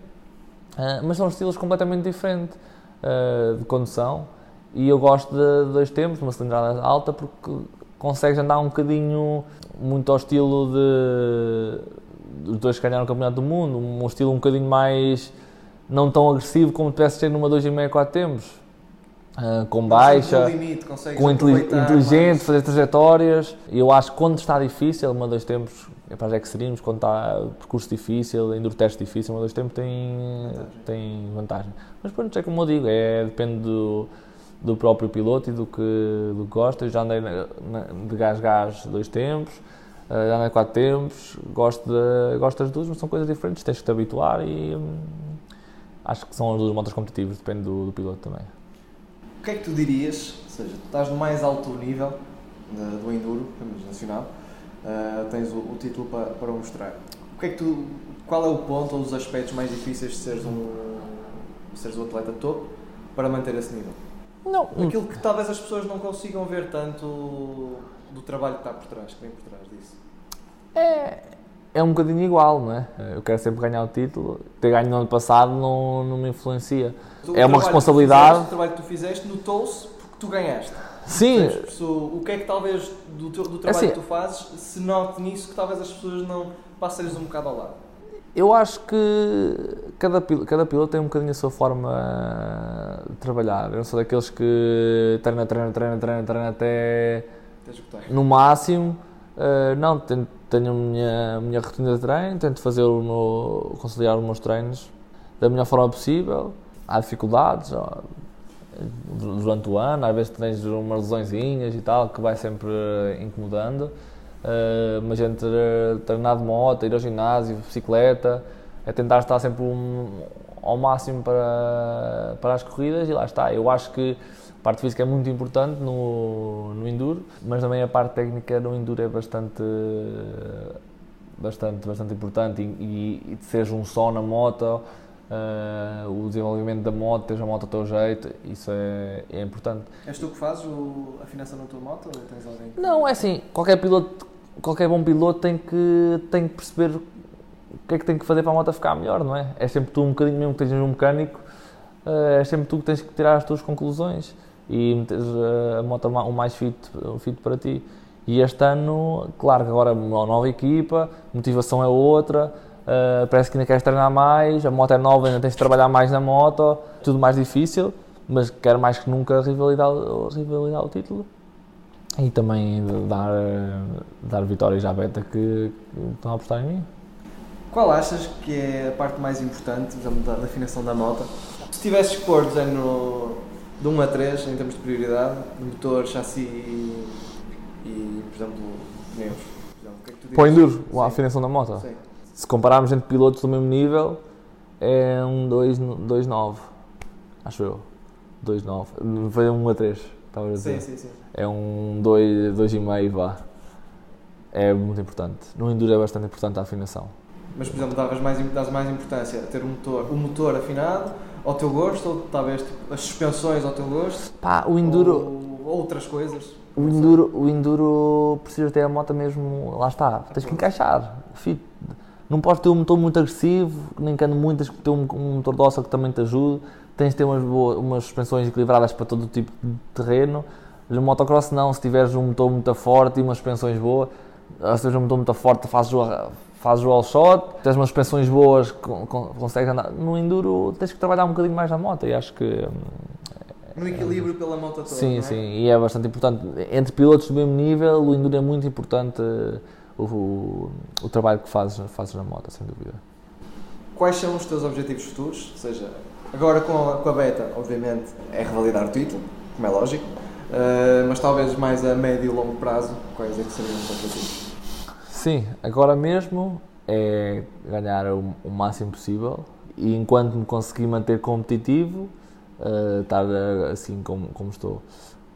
Ah, mas são estilos completamente diferentes ah, de condução e eu gosto de, dois tempos, uma cilindrada alta, porque consegues andar um bocadinho muito ao estilo de dos dois que ganharam o Campeonato do Mundo, um estilo um bocadinho mais não tão agressivo como tivesse ser numa 2,5 4 tempos, ah, com baixa limite, com inteli- aproveitar inteligente, mais. fazer trajetórias. E eu acho que quando está difícil, uma dois tempos, é para os extremos, quando está percurso difícil, enduro teste difícil, uma dois tempos tem Vantagem. tem vantagem. Mas pronto, é como eu digo, é, depende do, do próprio piloto e do que, do que gosta. Eu já andei na- na- de gás-gás dois tempos, eh, já andei quatro tempos, gosto, de, gosto das duas, mas são coisas diferentes, tens que te habituar e hum, acho que são as duas motos competitivas, depende do, do piloto também. O que é que tu dirias? Ou seja, tu estás no mais alto nível de- do Enduro, pelo menos nacional, ah, tens o, o título para, para mostrar. O que é que tu, qual é o ponto ou os aspectos mais difíceis de seres um, de seres um atleta topo para manter esse nível? Não, Aquilo que talvez as pessoas não consigam ver tanto do trabalho que está por trás, que vem por trás disso. É, é um bocadinho igual, não é? Eu quero sempre ganhar o título. Ter ganho no ano passado não, não me influencia. O É uma responsabilidade. fizeste, o trabalho que tu fizeste notou-se porque tu ganhaste. Sim, o que é que talvez do, teu, do trabalho assim- que tu fazes se note nisso que talvez as pessoas não passem-lhes um bocado ao lado? eu acho que cada, cada piloto tem um bocadinho a sua forma de trabalhar. Eu não sou daqueles que treina, treina, treina, treina, treina até no máximo. Uh, não, tenho, tenho a minha, a minha rotina de treino, tento fazer o meu, conciliar os meus treinos da melhor forma possível. Há dificuldades durante o ano, às vezes tens umas lesõezinhas e tal, que vai sempre eh, incomodando. Uh, mas entre treinar de moto, ir ao ginásio, bicicleta, é tentar estar sempre um- ao máximo para, para as corridas e lá está. Eu acho que a parte física é muito importante no, no Enduro, mas também a parte técnica no Enduro é bastante, bastante, bastante importante e, e, e de seres um só na moto, uh, o desenvolvimento da moto, teres a moto ao teu jeito, isso é, é importante. És tu que fazes o, a afinação na tua moto ou tens alguém? Que... Não, é assim, qualquer piloto, qualquer bom piloto tem que, tem que perceber o que é que tem que fazer para a moto ficar melhor, não é? É sempre tu um bocadinho, mesmo que tenhas um mecânico, uh, é sempre tu que tens que tirar as tuas conclusões e meteres a moto o mais fit, fit para ti. E este ano, claro que agora é uma nova equipa, motivação é outra, uh, parece que ainda queres treinar mais, a moto é nova, ainda tens de trabalhar mais na moto, tudo mais difícil, mas quero mais que nunca rivalidade, rivalidade o título e também dar, dar vitórias à beta que, que estão a apostar em mim. Qual achas que é a parte mais importante da, da afinação da moto? Se tivesses que pôr no, de 1 a 3 em termos de prioridade, motor, chassi e, e por exemplo, pneus. Para o enduro, a afinação da moto? Sim. Se compararmos entre pilotos do mesmo nível, é um 2,9, acho eu. 2,9. Foi um 1 a 3, estava a dizer. Sim, sim, sim. É um 2,5 vá. É muito importante. No enduro é bastante importante a afinação. Mas, por exemplo, davas mais, das mais importância a ter o motor, o motor afinado ao teu gosto ou talvez tipo, as suspensões ao teu gosto? Pá, o enduro. Ou outras coisas? O enduro, o enduro precisa ter a moto mesmo. Lá está, tens que encaixar. Fit. Não podes ter um motor muito agressivo, nem ande muito, tens que ter um, um motor ossa que também te ajude. Tens de ter umas, boas, umas suspensões equilibradas para todo o tipo de terreno. No motocross, não, se tiveres um motor muito forte e umas suspensões boas, se tiveres um motor muito forte, fazes o, fazes o all shot, tens umas suspensões boas, consegues andar. No enduro tens que trabalhar um bocadinho mais na moto e acho que. Hum, no equilíbrio pela moto toda. Sim, é? sim, e é bastante importante. Entre pilotos do mesmo nível, o enduro é muito importante o, o, trabalho que fazes, fazes na moto, sem dúvida. Quais são os teus objetivos futuros? Ou seja, agora com a, com a beta, obviamente, é revalidar o título, como é lógico, uh, mas talvez mais a médio e longo prazo, quais é que seriam os objetivos? Sim, agora mesmo é ganhar o, o máximo possível e enquanto me conseguir manter competitivo, uh, estar uh, assim como, como estou.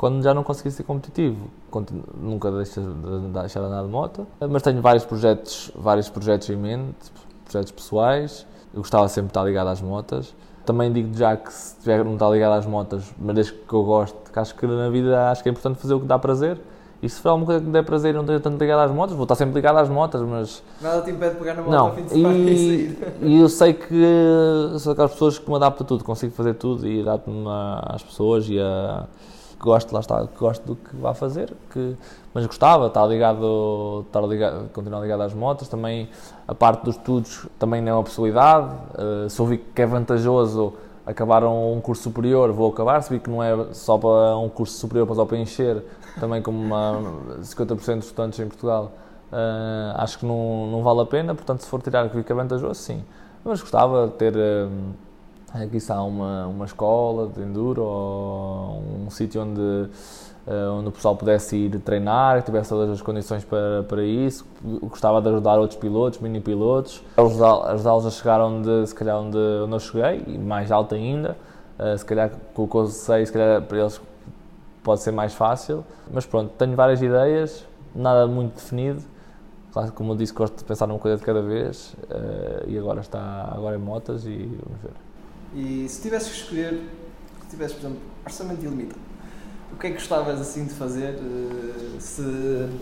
Quando já não conseguir ser competitivo, nunca deixo de deixar de andar de moto, mas tenho vários projetos, vários projetos em mente, projetos pessoais. Eu gostava sempre de estar ligado às motas. Também digo já que se tiver não estar ligado às motas, mas desde que eu gosto, que acho que na vida acho que é importante fazer o que dá prazer e se for alguma coisa que me der prazer e não esteja tanto ligado às motas, vou estar sempre ligado às motas, mas. Nada te impede de pegar na moto não. ao fim de semana e. E [laughs] eu sei que sou aquelas pessoas que me adaptam a tudo, consigo fazer tudo e adapto-me às pessoas e a. que gosto, lá está, que gosto do que vá fazer, que, mas gostava, estar ligado, estar ligado, continuar ligado às motas, também a parte dos estudos também não é uma possibilidade, uh, se eu vi que é vantajoso acabar um curso superior, vou acabar, se vi que não é só para um curso superior para só para encher, também como uma [laughs] 50% dos estudantes em Portugal, uh, acho que não, não vale a pena, portanto se for tirar que fica vantajoso, sim. Mas gostava de ter uh, aqui está uma, uma escola de enduro ou um sítio onde, uh, onde o pessoal pudesse ir treinar, que tivesse todas as condições para, para isso. Gostava de ajudar outros pilotos, mini pilotos, ajudá-los a chegar onde, se calhar onde, onde eu cheguei, e mais alto ainda. Uh, se calhar com o que eu sei, se calhar para eles pode ser mais fácil. Mas pronto, tenho várias ideias, nada muito definido. Claro, como eu disse, gosto de pensar numa coisa de cada vez uh, e agora está agora em motas e vamos ver. E se tivesses que escolher, se tivesses, por exemplo, orçamento ilimitado, o que é que gostavas assim de fazer uh, se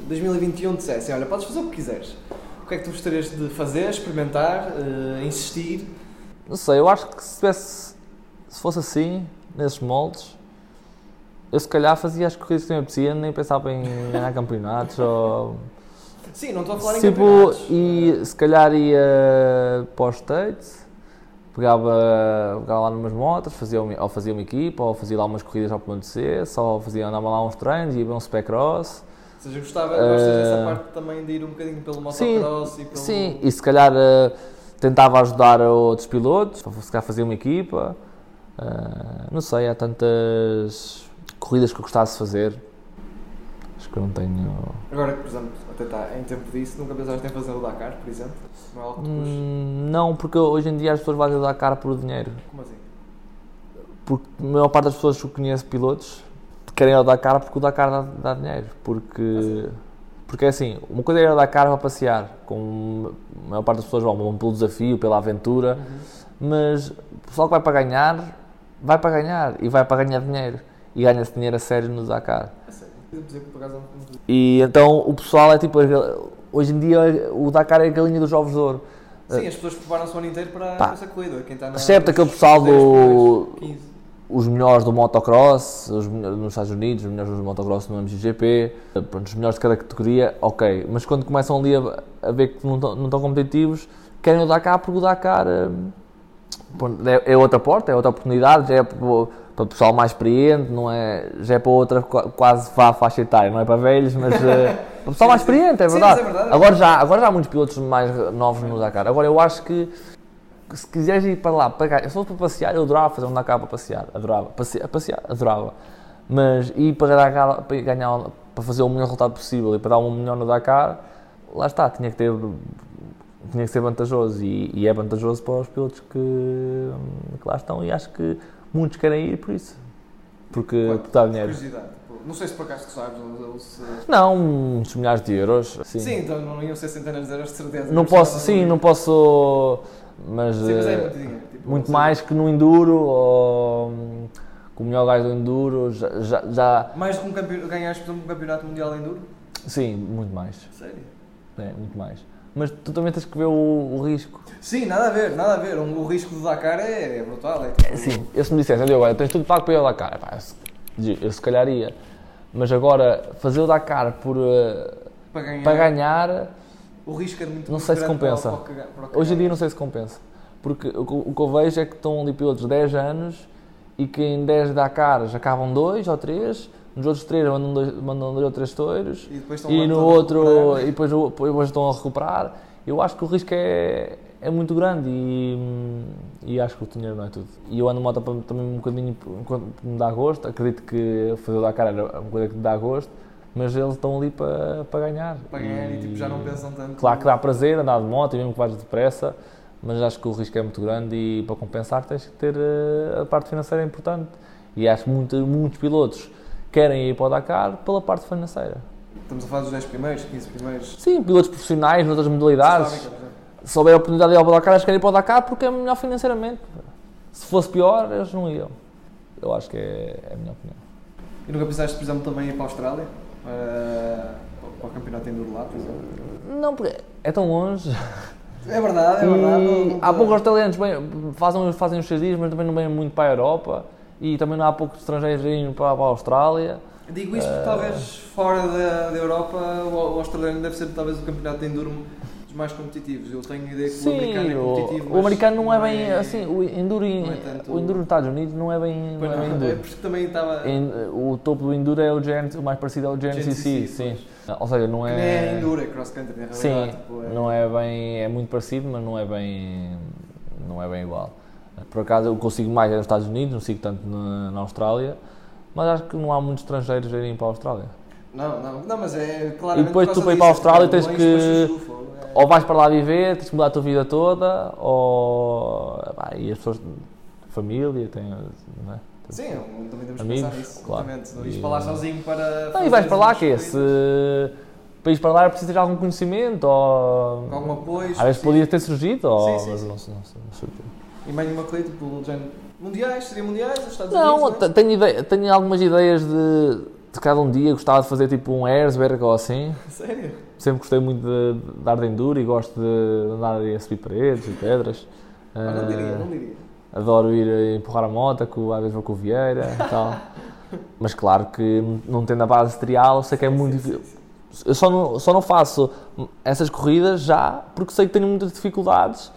2021 dissessem, olha, podes fazer o que quiseres? O que é que tu gostarias de fazer, experimentar, uh, insistir? Não sei, eu acho que se tivesse, se fosse assim, nesses moldes, eu se calhar fazia as corridas que me apetecia, nem pensava em ganhar [laughs] campeonatos ou... Sim, não estou a falar tipo, em campeonatos. E se calhar ia para os States, pegava, pegava lá numas motas, fazia, ou fazia uma equipa, ou fazia lá umas corridas ao ponto de ser, só fazia, andava lá uns treinos, ia ver um spec cross. Ou seja, gostava, uh, gostas dessa parte também de ir um bocadinho pelo motocross sim, e pelo... Sim, e se calhar uh, tentava ajudar outros pilotos, se calhar fazia uma equipa, uh, não sei, há tantas corridas que eu gostasse de fazer. Acho que eu não tenho. Agora, por exemplo, em tempo disso, nunca pensaste em fazer o Dakar, por exemplo? Não é algo que hum, não, porque hoje em dia as pessoas vão dar cara por dinheiro. Como assim? Porque a maior parte das pessoas que eu conheço pilotos querem ir ao Dakar porque o Dakar dá, dá dinheiro. Porque, porque é assim, uma coisa é ir ao Dakar para passear, com a maior parte das pessoas vão, vão pelo desafio, pela aventura, mas o pessoal que vai para ganhar, vai para ganhar e vai para ganhar dinheiro. E ganha-se dinheiro a sério no Dakar. A sério. E então o pessoal é tipo, hoje em dia o Dakar é a galinha dos ovos de ouro. Sim, as pessoas preparam-se o ano inteiro para, Pá. essa corrida. Quem está na, Excepto aquele pessoal 10 do- primeiros, 15. os melhores do motocross, os melhores nos Estados Unidos, os melhores do motocross no MXGP, pronto, os melhores de cada categoria, ok. Mas quando começam ali a, a ver que não estão, competitivos, querem o Dakar porque o Dakar hum, é, é outra porta, é outra oportunidade, é para, o- pessoal mais experiente, não é, já é para outra qua- quase vá faixa etária, não é para velhos, mas eh, [laughs] para o pessoal mais experiente, é Sim, verdade. mas é verdade, é Agora, já, agora já há muitos pilotos mais novos no Dakar. Agora eu acho que se quiseres ir para lá, para ganhar, se fosse para passear, eu adorava fazer um Dakar para passear, adorava, passear, passear, adorava. Mas ir para, Dakar, para ganhar, para fazer o melhor resultado possível e para dar um melhor no Dakar, lá está, tinha que ter, tinha que ser vantajoso e, e é vantajoso para os pilotos que, que lá estão e acho que muitos querem ir por isso, porque, Quanto? porque dá dinheiro. Curiosidade. Não sei se por acaso tu sabes se... Não, muitos milhares de euros, sim. Sim, então não iam ser centenas de euros de certeza. Não posso, sim, não posso, mas, Sim, mas é eh, muito dinheiro. tipo, muito mais que no Enduro ou com o melhor gajo do Enduro, já, já, já- Mais do que um campeonato, ganhares, por exemplo, um campeonato mundial de enduro? sim, muito mais, Sério? é, muito mais. Mas tu também tens que ver o, o risco. Sim, nada a ver, nada a ver. Um- O risco do Dakar é, é brutal. É, tipo, Sim, eu se me dissesse, olha, agora tens tudo pago para ir ao Dakar, pá, eu, se- eu se calhar ia. Mas agora, fazer o Dakar por, eh, Para ganhar, para ganhar, o risco é muito Não muito sei se compensa. Para, o- para o para o hoje em dia não sei se compensa. Porque o, que- o que eu vejo é que estão ali pilotos de 10 anos e que em 10 Dakars acabam 2 ou 3, nos outros 3 mandam 2 mandam dois ou 3 touros. E depois estão E no outro, recuperar. e depois, depois estão a recuperar. Eu acho que o risco é, é muito grande e, e acho que o dinheiro não é tudo. E eu ando moto também um bocadinho enquanto me dá gosto. Acredito que fazer o Dakar era uma coisa que me dá gosto, mas eles estão ali para, para ganhar. Para ganhar e tipo, já não pensam tanto. Claro que dá prazer andar de moto e mesmo que vais depressa, mas acho que o risco é muito grande e para compensar tens que ter eh, a parte financeira importante. E acho que muito- muitos pilotos querem ir para o Dakar pela parte financeira. Estamos a falar dos 10 primeiros, 15 primeiros. Sim, pilotos profissionais noutras modalidades. Exemplo. Se houver a oportunidade de ir ao Dakar, eles querem ir para o Dakar porque é melhor financeiramente. Se fosse pior, eles não iam. Eu acho que é, é a minha opinião. E nunca pensaste, por exemplo, também ir para a Austrália? Para, para o campeonato enduro lá, por exemplo? Não, porque é tão longe. É verdade, é verdade. E não- não- há poucos australianos bem, fazem, fazem os seis dias, mas também não vêm muito para a Europa. E também não há poucos estrangeiros indo para, para a Austrália. Digo isto porque talvez fora da, da Europa o, o australiano deve ser talvez o campeonato de enduro dos mais competitivos. Eu tenho a ideia que o Sim, americano é competitivo. o, o americano não é bem assim. O enduro, não é tanto- o enduro nos Estados Unidos não é bem, não é bem não, enduro. é porque também estava. Em- o topo do enduro é o GNC, o mais parecido é o GNCC, GNCC, sim. Ou seja, não é. nem é enduro, é cross country, na realidade. Sim, tipo, é- não é bem, é muito parecido, mas não é bem, não é bem igual. Por acaso eu consigo mais é nos Estados Unidos, não sigo tanto na, na Austrália, mas acho que não há muitos estrangeiros a irem para a Austrália. Não, não, não, mas é claramente. E depois tu para ir para a Austrália é tens longe, que- mas é- Ou vais para lá viver, tens que mudar a tua vida toda, ou pá, e as pessoas, família, têm, não é? Sim, é também temos que Amigos, pensar nisso. claro. Exatamente. Não ires para lá sozinho para. Não, e vais para lá que é? Se para ir para lá precisas de algum conhecimento, ou Com algum apoio. às vezes podia ter surgido, ou Sim, sim, mas sim. não, sei- não, não sei o quê. E mais uma corrida, tipo, género. Mundiais, seria mundiais, os Estados Não, Unidos. te- tenho, ideia, tenho algumas ideias de, de cada um dia. Gostava de fazer tipo um Airsberg ou assim. [laughs] Sério? Sempre gostei muito de, de dar de enduro e gosto de andar a subir paredes e pedras. Ah, não Ah, diria, não diria. adoro ir a empurrar a moto, com, às vezes vou com o Vieira e tal. [laughs] Mas claro que não tendo a base trial, sei que é muito Sim, difícil. sim, sim. Eu só não, só não faço essas corridas já porque sei que tenho muitas dificuldades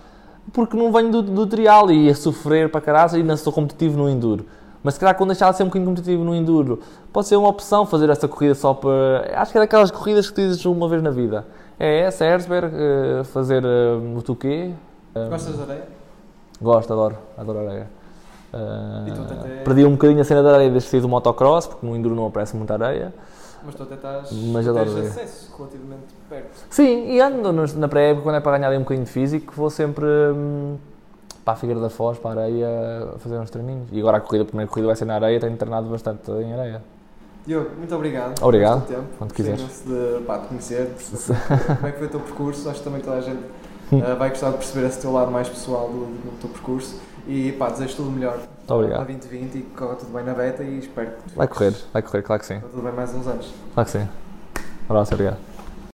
porque não venho do, do trial e ia sofrer para caralho e ainda sou competitivo no enduro. Mas se calhar quando deixar de ser um bocadinho competitivo no enduro, pode ser uma opção fazer essa corrida só para. Acho que é daquelas corridas que dizes uma vez na vida. É essa, Erzberg, eh, fazer eh, o Tuquê. Eh, Gostas de areia? Gosto, adoro, adoro areia. Tu até- Perdi um bocadinho a cena da areia desde que saí do motocross, porque no enduro não aparece muita areia. Mas tu até estás. Mas adoro tens ver. acesso relativamente perto. Sim, e ando na pré-época, quando é para ganhar aí um bocadinho de físico, vou sempre hum, para a Figueira da Foz, para a areia, a fazer uns treininhos. E agora a corrida, a primeira corrida vai ser na areia, tenho treinado bastante em areia. Diogo, muito obrigado. Obrigado. teu tempo. Quando quiseres. de pá, te conhecer, [laughs] como é que foi o teu percurso. Acho que também toda a gente eh, vai gostar de perceber esse teu lado mais pessoal do, do teu percurso. E pá, desejo tudo o melhor Muito obrigado. para 2020 e que corra tudo bem na beta e espero que Vai correr, vai correr, claro que sim. corra tudo bem mais uns anos. Claro que sim. Um abraço, obrigado.